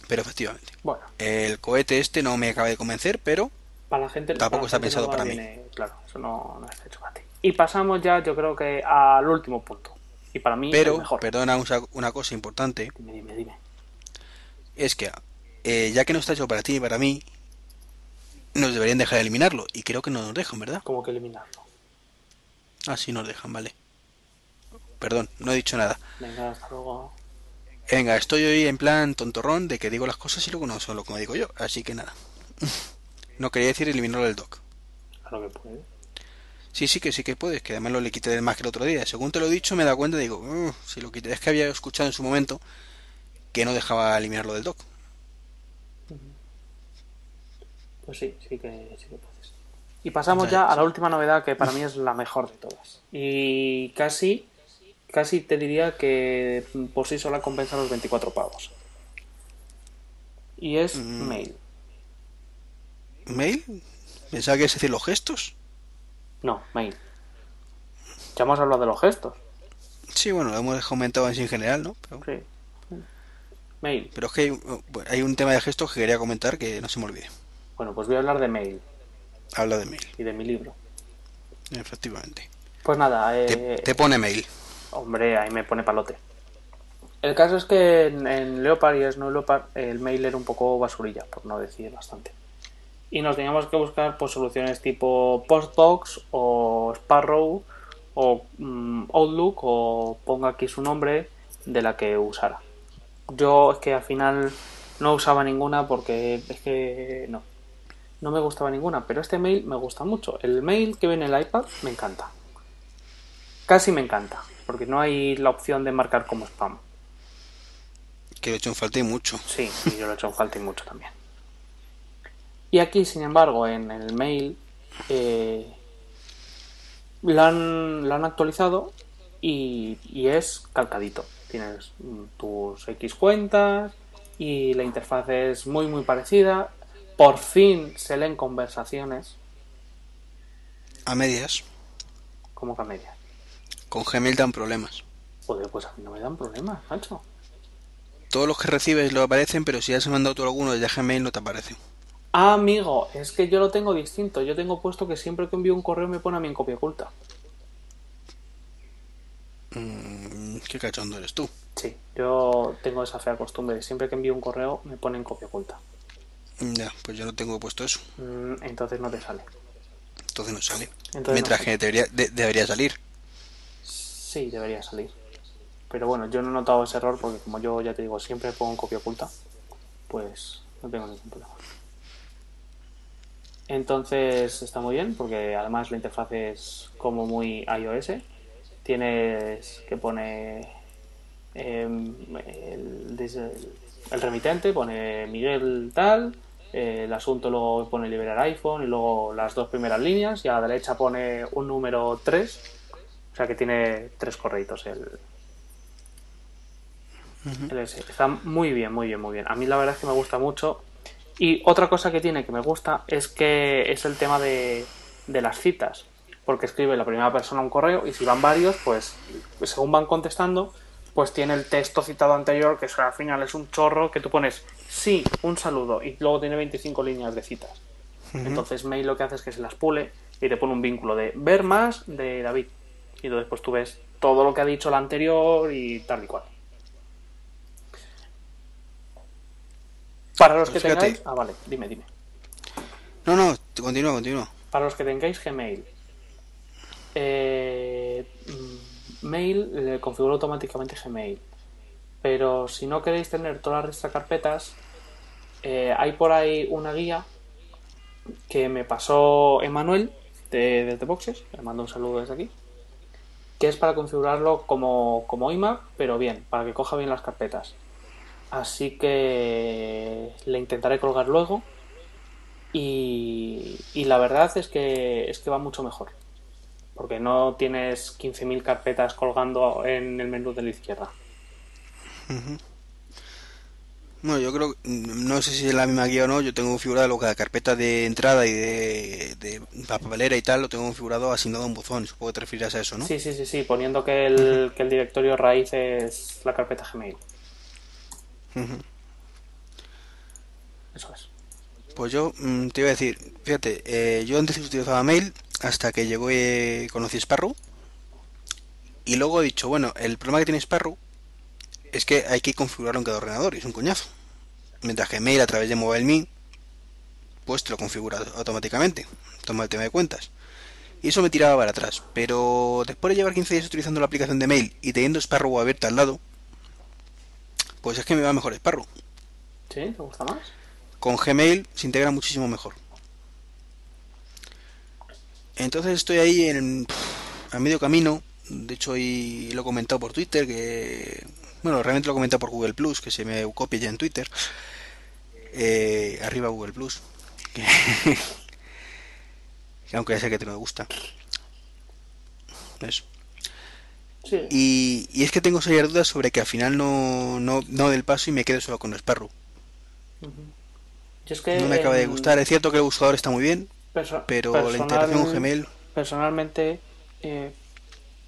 Pero efectivamente, Bueno, el cohete este no me acaba de convencer, pero para la gente Tampoco para la está gente pensado para mí. viene- Claro, eso no, no está hecho para ti. Y pasamos ya, yo creo que al último punto. Y para mí pero mejor. perdona una cosa importante, Dime, dime, dime. es que eh, ya que no está hecho para ti y para mí, nos deberían dejar eliminarlo. Y creo que no nos dejan, ¿verdad? ¿Cómo que eliminarlo? Ah, sí nos dejan, vale. Perdón, no he dicho nada. Venga, hasta luego. Venga, estoy hoy en plan tontorrón de que digo las cosas y luego no son lo como digo yo. Así que nada. No quería decir eliminarlo del dock. Claro que puede. Sí, sí que sí que puedes, que además lo le quité del más que el otro día. Según te lo he dicho, me he dado cuenta y digo, "Uh, si lo quité. Es que había escuchado en su momento que no dejaba eliminarlo del dock. Pues sí, sí que, sí que puedes. Y pasamos ya a la última novedad que para mí es la mejor de todas. Y casi, casi te diría que por sí sola compensa los 24 pavos. Y es Mm. mail. ¿Mail? Pensaba que es decir los gestos. No, mail. Ya hemos hablado de los gestos. Sí, bueno, lo hemos comentado en general, ¿no? Pero, Sí. Mail. pero es que hay, un- hay un tema de gestos que quería comentar que no se me olvide. Bueno, pues voy a hablar de mail Habla de mail, y de mi libro. efectivamente. Pues nada, eh, Te, te pone mail. Hombre, ahí me pone palote. El caso es que en, en Leopard y Snow Leopard el mail era un poco basurilla, por no decir bastante. Y nos teníamos que buscar pues, soluciones tipo Postbox o Sparrow o mm, Outlook o ponga aquí su nombre de la que usara. Yo es que al final no usaba ninguna porque es que no. No me gustaba ninguna, pero este mail me gusta mucho. El mail que viene en el iPad me encanta. Casi me encanta, porque no hay la opción de marcar como spam. Que lo he hecho en falta y mucho. Sí, y yo lo he hecho en falta y mucho también. Y aquí, sin embargo, en el mail eh, lo, han, lo han actualizado y, y es calcadito. Tienes tus X cuentas y la interfaz es muy muy parecida. Por fin se leen conversaciones A medias. como que a media. Con Gmail dan problemas. Joder, pues a mí no me dan problemas, macho. Todos los que recibes lo aparecen, pero si has mandado tú alguno desde Gmail no te aparecen. Ah, amigo, es que yo lo tengo distinto. Yo tengo puesto que siempre que envío un correo me pone a mí en copia oculta. Mm, ¿Qué cachondo eres tú? Sí, yo tengo esa fea costumbre siempre que envío un correo me pone en copia oculta. Ya, pues yo no tengo puesto eso. Mm, entonces no te sale. Entonces no sale. Entonces Mientras no que debería, de- debería salir. Sí, debería salir. Pero bueno, yo no he notado ese error porque como yo ya te digo, siempre pongo copia oculta, pues no tengo ningún problema. Entonces está muy bien porque además la interfaz es como muy iOS. Tienes que pone em, el, remitente, pone Miguel tal, eh, el asunto luego pone liberar iPhone y luego las dos primeras líneas y a la derecha pone un número 3 o sea que tiene tres correitos el, el S. Está muy bien, muy bien, muy bien. A mí la verdad es que me gusta mucho. Y otra cosa que tiene que me gusta es que es el tema de, de las citas. Porque escribe la primera persona un correo y si van varios, pues según van contestando, pues tiene el texto citado anterior, que al final es un chorro que tú pones sí, un saludo y luego tiene 25 líneas de citas. Entonces Mail lo que hace es que se las pule y te pone un vínculo de ver más de David. Y entonces pues tú ves todo lo que ha dicho el anterior y tal y cual. Para los que fíjate. tengáis... Ah, vale, dime, dime. No, no, continúa, continúa. Para los que tengáis Gmail, eh, mm, Mail le configura automáticamente Gmail. Pero si no queréis tener todas las carpetas, eh, hay por ahí una guía que me pasó Emanuel de, desde Boxes, le mando un saludo desde aquí, es para configurarlo como, como iMac, pero bien, para que coja bien las carpetas. Así que le intentaré colgar luego y, y la verdad es que es que va mucho mejor. Porque no tienes 15.000 carpetas colgando en el menú de la izquierda. Bueno, yo creo, no sé si es la misma guía o no, yo tengo configurado lo que la carpeta de entrada y de, de papelera y tal, lo tengo configurado asignado a un buzón, supongo que te referirás a eso, ¿no? Sí, sí, sí, sí, poniendo que el, que el directorio raíz es la carpeta Gmail. Eso es. Pues yo mm, te iba a decir, fíjate, eh, yo antes utilizaba mail hasta que llegó y conocí Sparrow. Y luego he dicho, bueno, el problema que tiene Sparrow es que hay que configurarlo en cada ordenador y es un coñazo. Mientras que mail a través de MobileMe, pues te lo configura automáticamente. Toma el tema de cuentas. Y eso me tiraba para atrás. Pero después de llevar 15 días utilizando la aplicación de mail y teniendo Sparrow abierta al lado, pues es que me va mejor Sparrow. ¿Sí? ¿Te gusta más? con Gmail se integra muchísimo mejor. Entonces estoy ahí en a medio camino. De hecho, hoy lo he comentado por Twitter, que bueno, realmente lo he comentado por Google Plus, que se me copia ya en Twitter. Eh, arriba Google Plus. Que, aunque ya sé que te no me gusta. Eso. Sí. Y, y es que tengo serias dudas sobre que al final no, no, no del paso y me quedo solo con Sparrow. Ujú. Yo es que, No me acaba de em, gustar. Es cierto que el buscador está muy bien, perso- pero la integración con Gmail. Personalmente, eh,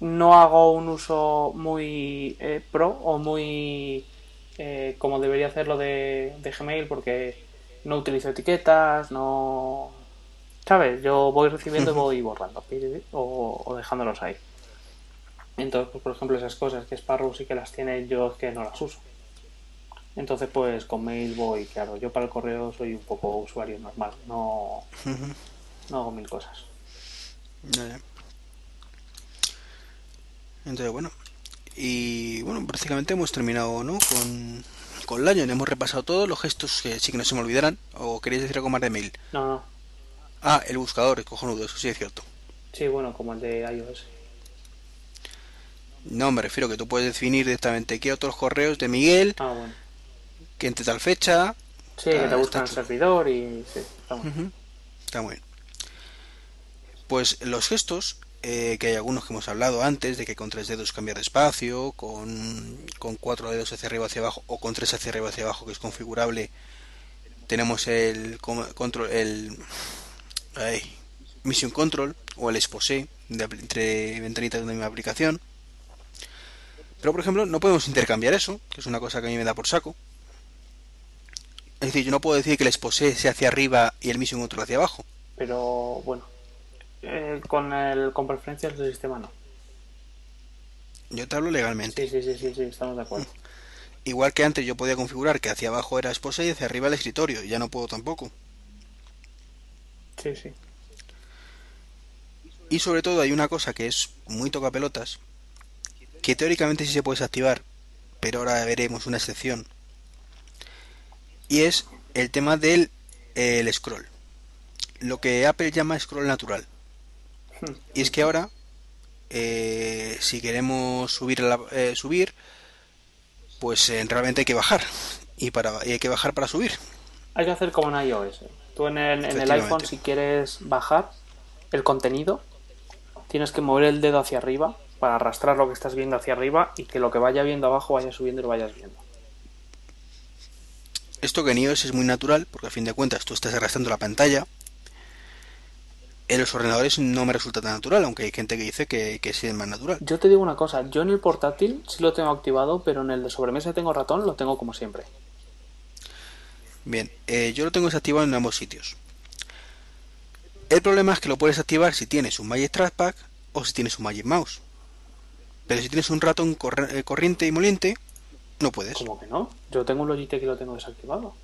no hago un uso muy eh, pro o muy eh, como debería hacerlo de, de Gmail porque no utilizo etiquetas, no. ¿Sabes? Yo voy recibiendo y voy borrando o, o dejándolos ahí. Entonces, pues, por ejemplo, esas cosas que Sparrow sí que las tiene, yo es que no las uso. Entonces, pues con mail voy, claro, yo para el correo soy un poco usuario normal, no, no hago mil cosas. Entonces, bueno. Y bueno, prácticamente hemos terminado, ¿no? Con, con Lion. Hemos repasado todos los gestos que sí que no se me olvidarán. ¿O queréis decir algo más de mail? No, no. Ah, el buscador, es cojonudo, eso sí es cierto. Sí, bueno, como el de iOS. No, me refiero que tú puedes definir directamente qué otros correos de Miguel, Ah, bueno. que entre tal fecha. Sí, que Ah, te buscan el está chulo. servidor y sí, está bueno. Está muy bien. Pues los gestos, eh, que hay algunos que hemos hablado antes, de que con tres dedos cambiar de espacio, con, con cuatro dedos hacia arriba hacia abajo o con tres hacia arriba hacia abajo, que es configurable. Tenemos el control, el ay, Mission Control o el Exposé de entre ventanitas de misma aplicación. Pero por ejemplo, no podemos intercambiar eso, que es una cosa que a mí me da por saco. Es decir, yo no puedo decir que el Exposé sea hacia arriba y el Mission Control hacia abajo. Pero bueno, eh, con el con preferencias del sistema no. Yo te hablo legalmente. Sí, sí, sí, sí, sí, estamos de acuerdo. Igual que antes yo podía configurar que hacia abajo era Exposé y hacia arriba el escritorio. Ya no puedo tampoco. Sí, sí. Y sobre todo hay una cosa que es muy toca pelotas, que teóricamente sí se puede desactivar, pero ahora veremos una excepción. Y es el tema del eh, el scroll. Lo que Apple llama scroll natural. Y es que ahora, eh, si queremos subir, la- eh, subir, pues eh, realmente hay que bajar. Y, para, y hay que bajar para subir. Hay que hacer como en iOS. Tú en el, en el iPhone, si quieres bajar el contenido, tienes que mover el dedo hacia arriba para arrastrar lo que estás viendo hacia arriba y que lo que vaya viendo abajo vaya subiendo y lo vayas viendo. Esto que en iOS es muy natural, porque a fin de cuentas tú estás arrastrando la pantalla. En los ordenadores no me resulta tan natural, aunque hay gente que dice que, que sí es más natural. Yo te digo una cosa, yo en el portátil sí lo tengo activado, pero en el de sobremesa tengo ratón, lo tengo como siempre. Bien, eh, yo lo tengo desactivado en ambos sitios. El problema es que lo puedes activar si tienes un Magic Trackpad o si tienes un Magic Mouse. Pero si tienes un ratón eh, corriente y moliente, no puedes. ¿Cómo que no? Yo tengo un Logitech y lo tengo desactivado.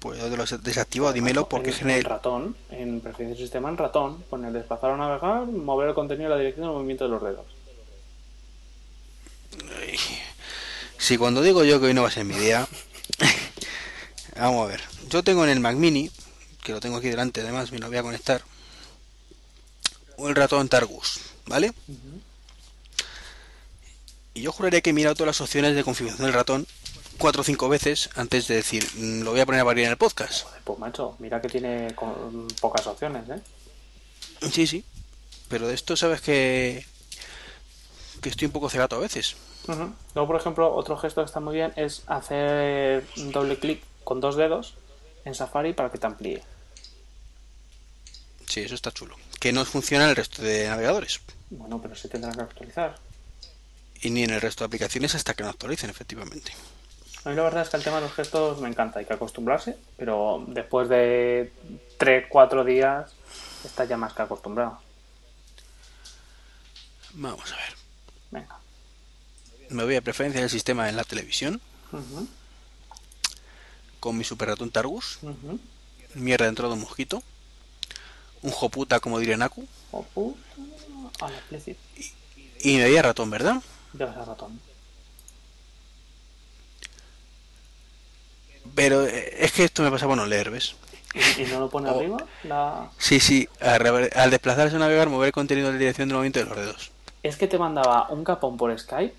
Pues yo te lo has desactivado, dímelo, porque en, en genera... ratón, en preferencia del sistema en ratón, poner desplazar o navegar, mover el contenido en la dirección del movimiento de los dedos. Si cuando digo yo que hoy no va a ser mi día... Vamos a ver. Yo tengo en el Mac Mini, que lo tengo aquí delante además, me lo voy a conectar, el ratón Targus, ¿vale? Y yo juraría que he mirado todas las opciones de configuración del ratón cuatro o cinco veces antes de decir, "Mm, lo voy a poner a parir en el podcast. Joder, pues macho, mira que tiene pocas opciones, ¿eh? Sí, sí. Pero de esto sabes que... que estoy un poco cegato a veces. Ujú. Luego, por ejemplo, otro gesto que está muy bien es hacer un doble clic con dos dedos en Safari para que te amplíe. Sí, eso está chulo. Que no funciona en el resto de navegadores. Bueno, pero se tendrá que actualizar. Y ni en el resto de aplicaciones hasta que no actualicen, efectivamente. A mí la verdad es que el tema de los gestos me encanta, hay que acostumbrarse, pero después de 3-4 días está ya más que acostumbrado. Vamos a ver. Venga. Me voy a preferencia del sistema en la televisión. Con mi super ratón Targus. Mierda dentro de un mosquito. Un joputa, como diría Naku. Oh, puta. A la explicit. Y me veía ratón, ¿verdad? Ves a ratón. Pero eh, es que esto me pasa por no leer, ¿ves? ¿Y, y no lo pone Oh. arriba? La... Sí, sí, al, rever- al desplazarse a navegar, mover el contenido de dirección del movimiento de los dedos. Es que te mandaba un capón por Skype.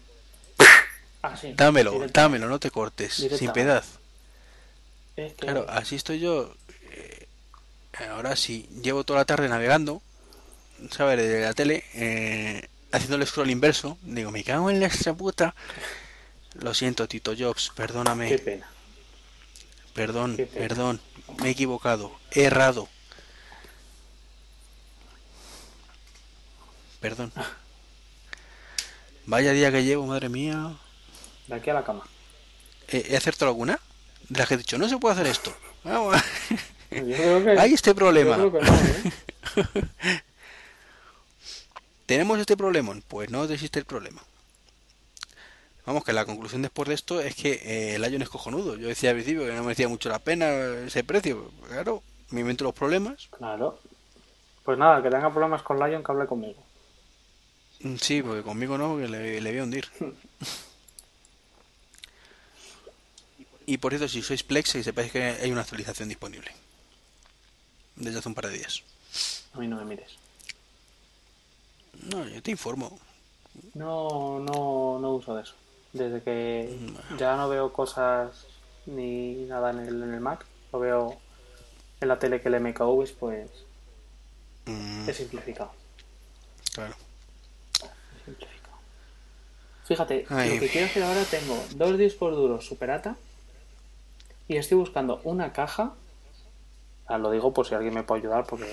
Así. Dámelo, directa- dámelo, no te cortes, sin piedad. Es que- Claro, así estoy yo. eh, ahora sí, llevo toda la tarde navegando, ¿sabes? De la tele, eh, haciendo el scroll inverso. Digo, me cago en la extra puta. Lo siento, Tito Jobs, perdóname. Qué pena. Perdón, perdón, me he equivocado, he errado. Perdón. Vaya día que llevo, madre mía. De aquí a la cama. ¿He, he acertado alguna? De las que he dicho, no se puede hacer esto. Vamos. Que. Hay este problema. No, ¿eh? ¿Tenemos este problema? Pues no existe el problema. Vamos, que la conclusión después de esto es que eh, el Lion es cojonudo. Yo decía al principio que no merecía mucho la pena ese precio. Claro, me invento los problemas. Claro. Pues nada, que tenga problemas con Lion, que hable conmigo. Mm, Sí, porque conmigo no, porque le, le voy a hundir. Y por cierto, si sois Plex, que sepáis que hay una actualización disponible. Desde hace un par de días. A mí no me mires. No, yo te informo. No, no, no uso de eso. Desde que ya no veo cosas ni nada en el, en el Mac, lo veo en la tele que el MKV, pues Mm, es simplificado. claro. simplificado. Fíjate, Ay. lo que quiero hacer ahora tengo dos discos duros Superata y estoy buscando una caja. ah, lo digo por si alguien me puede ayudar porque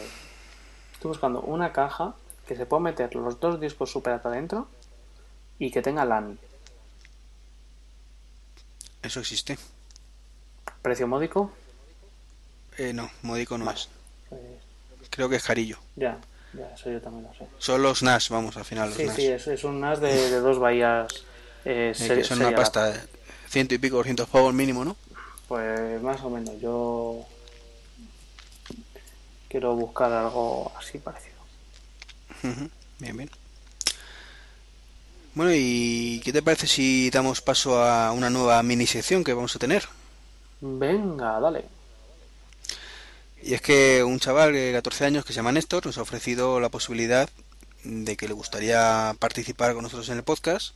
estoy buscando una caja que se pueda meter los dos discos Superata dentro y que tenga LAN. Eso existe. Precio módico, Eh, no, módico no es. pues Creo que es carillo. ya, ya, eso yo también lo sé. Son los NAS, vamos, al final los Sí, NAS. sí, es, es un NAS de, de dos bahías. Eh, Eh, que son una pasta de ciento y pico, cientos pavos mínimo, ¿no? Pues más o menos, yo quiero buscar algo así parecido. Ujú, Bien, bien. Bueno, ¿y qué te parece si damos paso a una nueva mini sección que vamos a tener? Venga, dale. Y es que un chaval de 14 años que se llama Néstor nos ha ofrecido la posibilidad de que le gustaría participar con nosotros en el podcast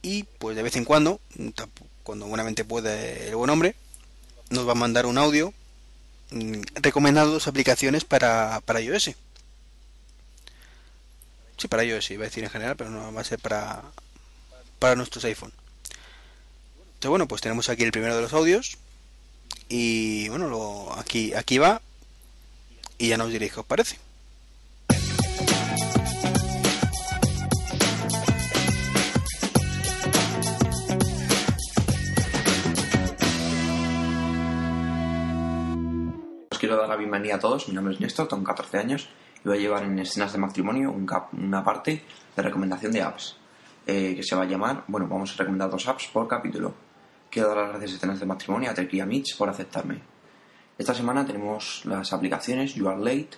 y pues de vez en cuando, cuando buenamente puede el buen hombre, nos va a mandar un audio mm, recomendando dos aplicaciones para, para iOS. Sí, para iOS, iba a decir en general, pero no va a ser para, para nuestros iPhone. Entonces, bueno, pues tenemos aquí el primero de los audios. Y bueno, lo, aquí, aquí va. Y ya nos diréis qué os parece. Os quiero dar la bienvenida a todos. Mi nombre es Néstor, tengo 14 años y voy a llevar en escenas de matrimonio un cap- una parte de recomendación de apps eh, que se va a llamar, bueno, vamos a recomendar dos apps por capítulo. Quiero dar las gracias a escenas de matrimonio a Trek y a Mitch por aceptarme. Esta semana tenemos las aplicaciones You Are Late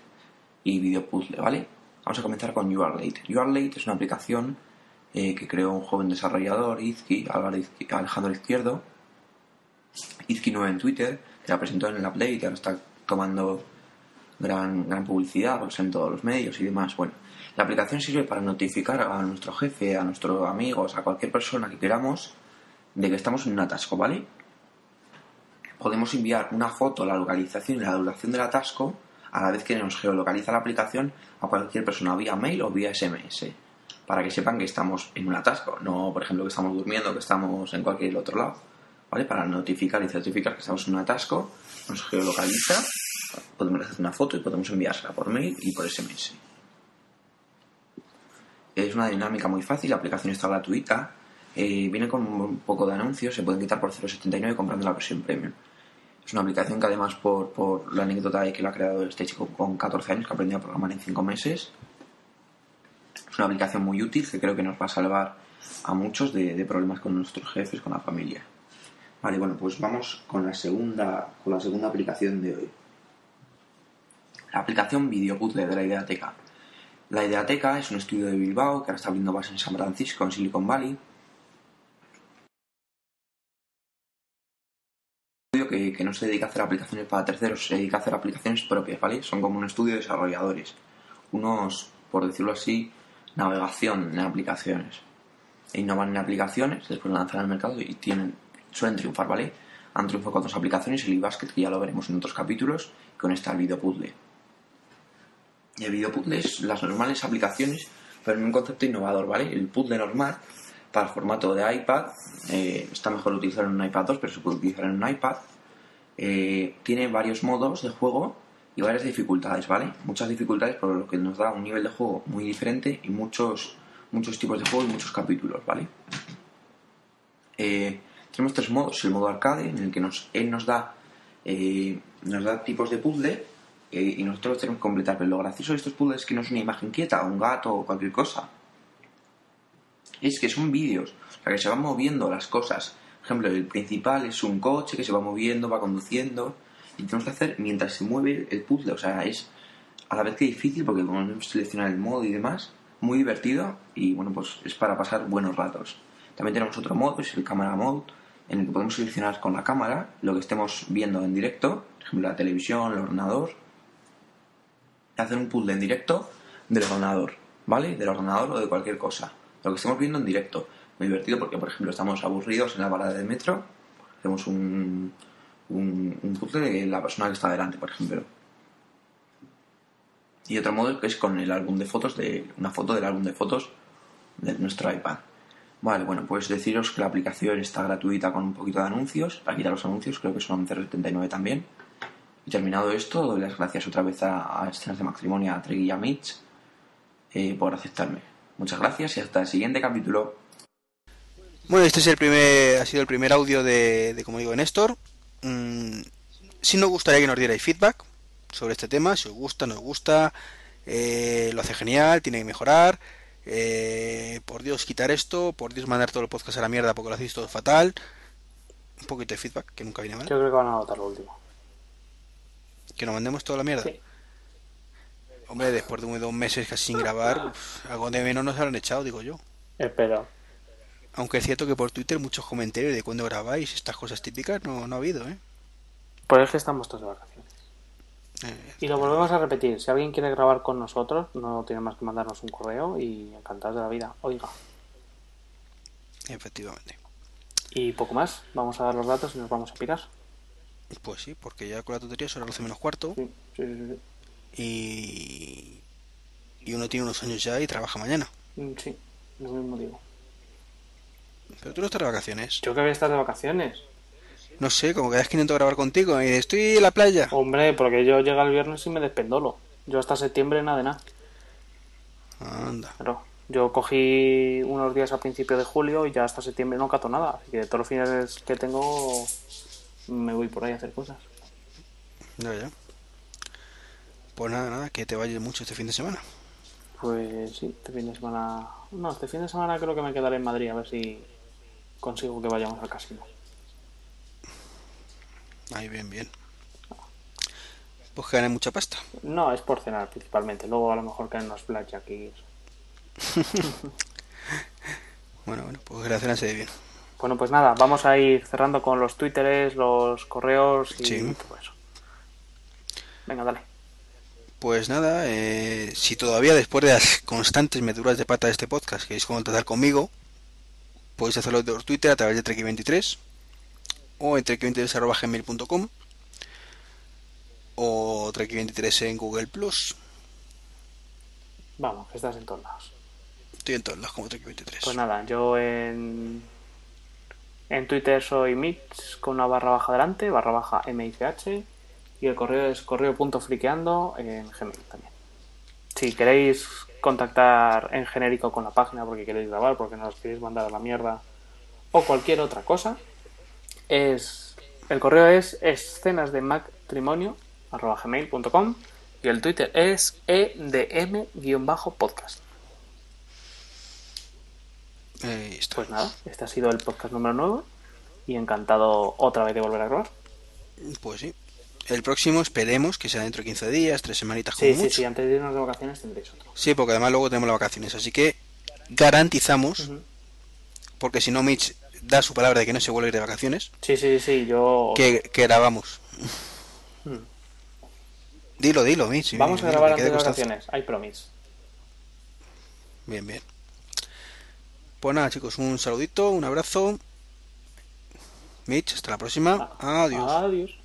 y Video Puzzle, ¿vale? Vamos a comenzar con You Are Late. You Are Late es una aplicación eh, que creó un joven desarrollador, Izki, Alejandro Izquierdo, Izki9 en Twitter, que la presentó en el Update y ahora está tomando gran, gran publicidad, porque en todos los medios y demás. Bueno, la aplicación sirve para notificar a nuestro jefe, a nuestros amigos, a cualquier persona que queramos de que estamos en un atasco, ¿vale? Podemos enviar una foto, la localización y la duración del atasco a la vez que nos geolocaliza la aplicación a cualquier persona vía mail o vía SMS para que sepan que estamos en un atasco, no por ejemplo que estamos durmiendo, que estamos en cualquier otro lado, ¿vale? Para notificar y certificar que estamos en un atasco, nos geolocaliza, podemos hacer una foto y podemos enviársela por mail y por SMS. Es una dinámica muy fácil, la aplicación está gratuita, eh, viene con un poco de anuncios, se pueden quitar por 0,79 comprando la versión premium. Es una aplicación que además por, por la anécdota de que la ha creado este chico con 14 años, que aprendió a programar en 5 meses, es una aplicación muy útil que creo que nos va a salvar a muchos de, de problemas con nuestros jefes, con la familia. Vale, bueno, pues vamos con la segunda, con la segunda aplicación de hoy. La aplicación Video Puzzle de la Ideateca. La Ideateca es un estudio de Bilbao que ahora está abriendo base en San Francisco, en Silicon Valley. que, que no se dedica a hacer aplicaciones para terceros, se dedica a hacer aplicaciones propias, ¿vale? Son como un estudio de desarrolladores. Unos, por decirlo así, navegación en aplicaciones. E innovan en aplicaciones, después lanzan al mercado y suelen triunfar, ¿vale? Han triunfado con dos aplicaciones, el eBasket, que ya lo veremos en otros capítulos, con esta video puzzle. El video puzzle es las normales aplicaciones, pero en un concepto innovador, ¿vale? El puzzle normal, para el formato de iPad, eh, está mejor utilizarlo en un iPad 2, pero se puede utilizar en un iPad. Eh, tiene varios modos de juego y varias dificultades, ¿vale? Muchas dificultades por lo que nos da un nivel de juego muy diferente y muchos, muchos tipos de juego y muchos capítulos, ¿vale? Eh, tenemos tres modos. El modo arcade, en el que nos, él nos da, nos da tipos de puzzle eh, y nosotros tenemos que completar. Pero lo gracioso de estos puzzles es que no es una imagen quieta, un gato o cualquier cosa. Es que son vídeos, o sea, que se van moviendo las cosas. Por ejemplo, el principal es un coche que se va moviendo, va conduciendo y tenemos que hacer mientras se mueve el puzzle. O sea, es a la vez que difícil porque que seleccionar el modo y demás, muy divertido y bueno, pues es para pasar buenos ratos. También tenemos otro modo, es el camera mode, en el que podemos seleccionar con la cámara lo que estemos viendo en directo, por ejemplo la televisión, el ordenador, hacer un puzzle en directo del ordenador, ¿vale? Del ordenador o de cualquier cosa. Lo que estemos viendo en directo. Muy divertido porque, por ejemplo, estamos aburridos en la parada del metro, hacemos un, un, un puzzle de la persona que está delante, por ejemplo. Y otro modo que es con el álbum de fotos, de una foto del álbum de fotos de nuestro iPad. Vale, bueno, pues deciros que la aplicación está gratuita con un poquito de anuncios. Para quitar los anuncios, creo que son 0,79 también. Y terminado esto, doy las gracias otra vez a, a Escenas de Matrimonio, a Tregui y a Mitch eh, por aceptarme. Muchas gracias y hasta el siguiente capítulo. Bueno, este es el primer, ha sido el primer audio de, de como digo, Néstor. Mm, si nos gustaría que nos dierais feedback sobre este tema, si os gusta, no os gusta, eh, lo hace genial, tiene que mejorar. Eh, por Dios, quitar esto, por Dios, mandar todo el podcast a la mierda porque lo hacéis todo fatal. Un poquito de feedback, que nunca viene mal. Yo creo que van a notar lo último. Que nos mandemos toda la mierda. Sí. Hombre, después de un- dos meses casi sin grabar, uf, algo de menos nos habrán echado, digo yo. Espero. Aunque es cierto que por Twitter muchos comentarios de cuándo grabáis, estas cosas típicas, no, no ha habido, ¿eh? Pues es que estamos todos de vacaciones. Eh, Y lo volvemos a repetir. Si alguien quiere grabar con nosotros, no tiene más que mandarnos un correo y encantados de la vida. Oiga. Efectivamente. Y poco más. Vamos a dar los datos y nos vamos a pirar. Pues sí, porque ya con la tontería son las 12 menos cuarto Sí, sí, sí, y... y uno tiene unos años ya y trabaja mañana. sí. Mm, Sí, lo mismo digo. Pero tú no estás de vacaciones. Yo que voy a estar de vacaciones. No sé, como que intento grabar contigo y estoy en la playa. Hombre, porque yo llega el viernes y me despendolo. Yo hasta septiembre nada de nada. Anda. Claro. Yo cogí unos días a principio de julio y ya hasta septiembre no cato nada. Así que todos los fines que tengo me voy por ahí a hacer cosas. Ya, ya. Pues nada, nada, que te vayas mucho este fin de semana. Pues sí, este fin de semana... No, este fin de semana creo que me quedaré en Madrid a ver si consigo que vayamos al casino. Ahí, bien, bien. Pues que ganes mucha pasta. No, es por cenar principalmente. Luego a lo mejor caen unos blackjack y eso. Bueno, bueno, pues que la cena se dé bien. Bueno, pues nada, vamos a ir cerrando con los twitteres, los correos y Sí. todo eso. Venga, dale. Pues nada, eh, si todavía después de las constantes meduras de pata de este podcast queréis contactar conmigo, podéis hacerlo por Twitter a través de Trek23 o en trek23.gmail.com o Trek23 en Google Plus. Vamos, que estás en todos lados. Estoy en todos lados como Trek23. Pues nada, yo en, en Twitter soy Mix con una barra baja delante, barra baja MICH y el correo es correo.friqueando en Gmail también. Si queréis contactar en genérico con la página porque queréis grabar, porque nos queréis mandar a la mierda o cualquier otra cosa, es el correo es escenas de matrimonio gmail.com y el Twitter es edm-podcast. Eh, pues nada, este ha sido el podcast número 9 y encantado otra vez de volver a grabar. Pues sí. El próximo esperemos que sea dentro de 15 días, tres semanitas como sí, mucho. Sí, sí, antes de irnos de vacaciones tendréis otro. Sí, porque además luego tenemos las vacaciones, así que garantizamos, porque si no Mitch da su palabra de que no se vuelve a ir de vacaciones. Sí, sí, sí, yo... Que, grabamos. Hmm. Dilo, dilo, Mitch. Vamos a grabar antes de vacaciones, hay promise. Bien, bien. Pues nada, chicos, un saludito, un abrazo. Mitch, hasta la próxima. Ah, adiós. Adiós.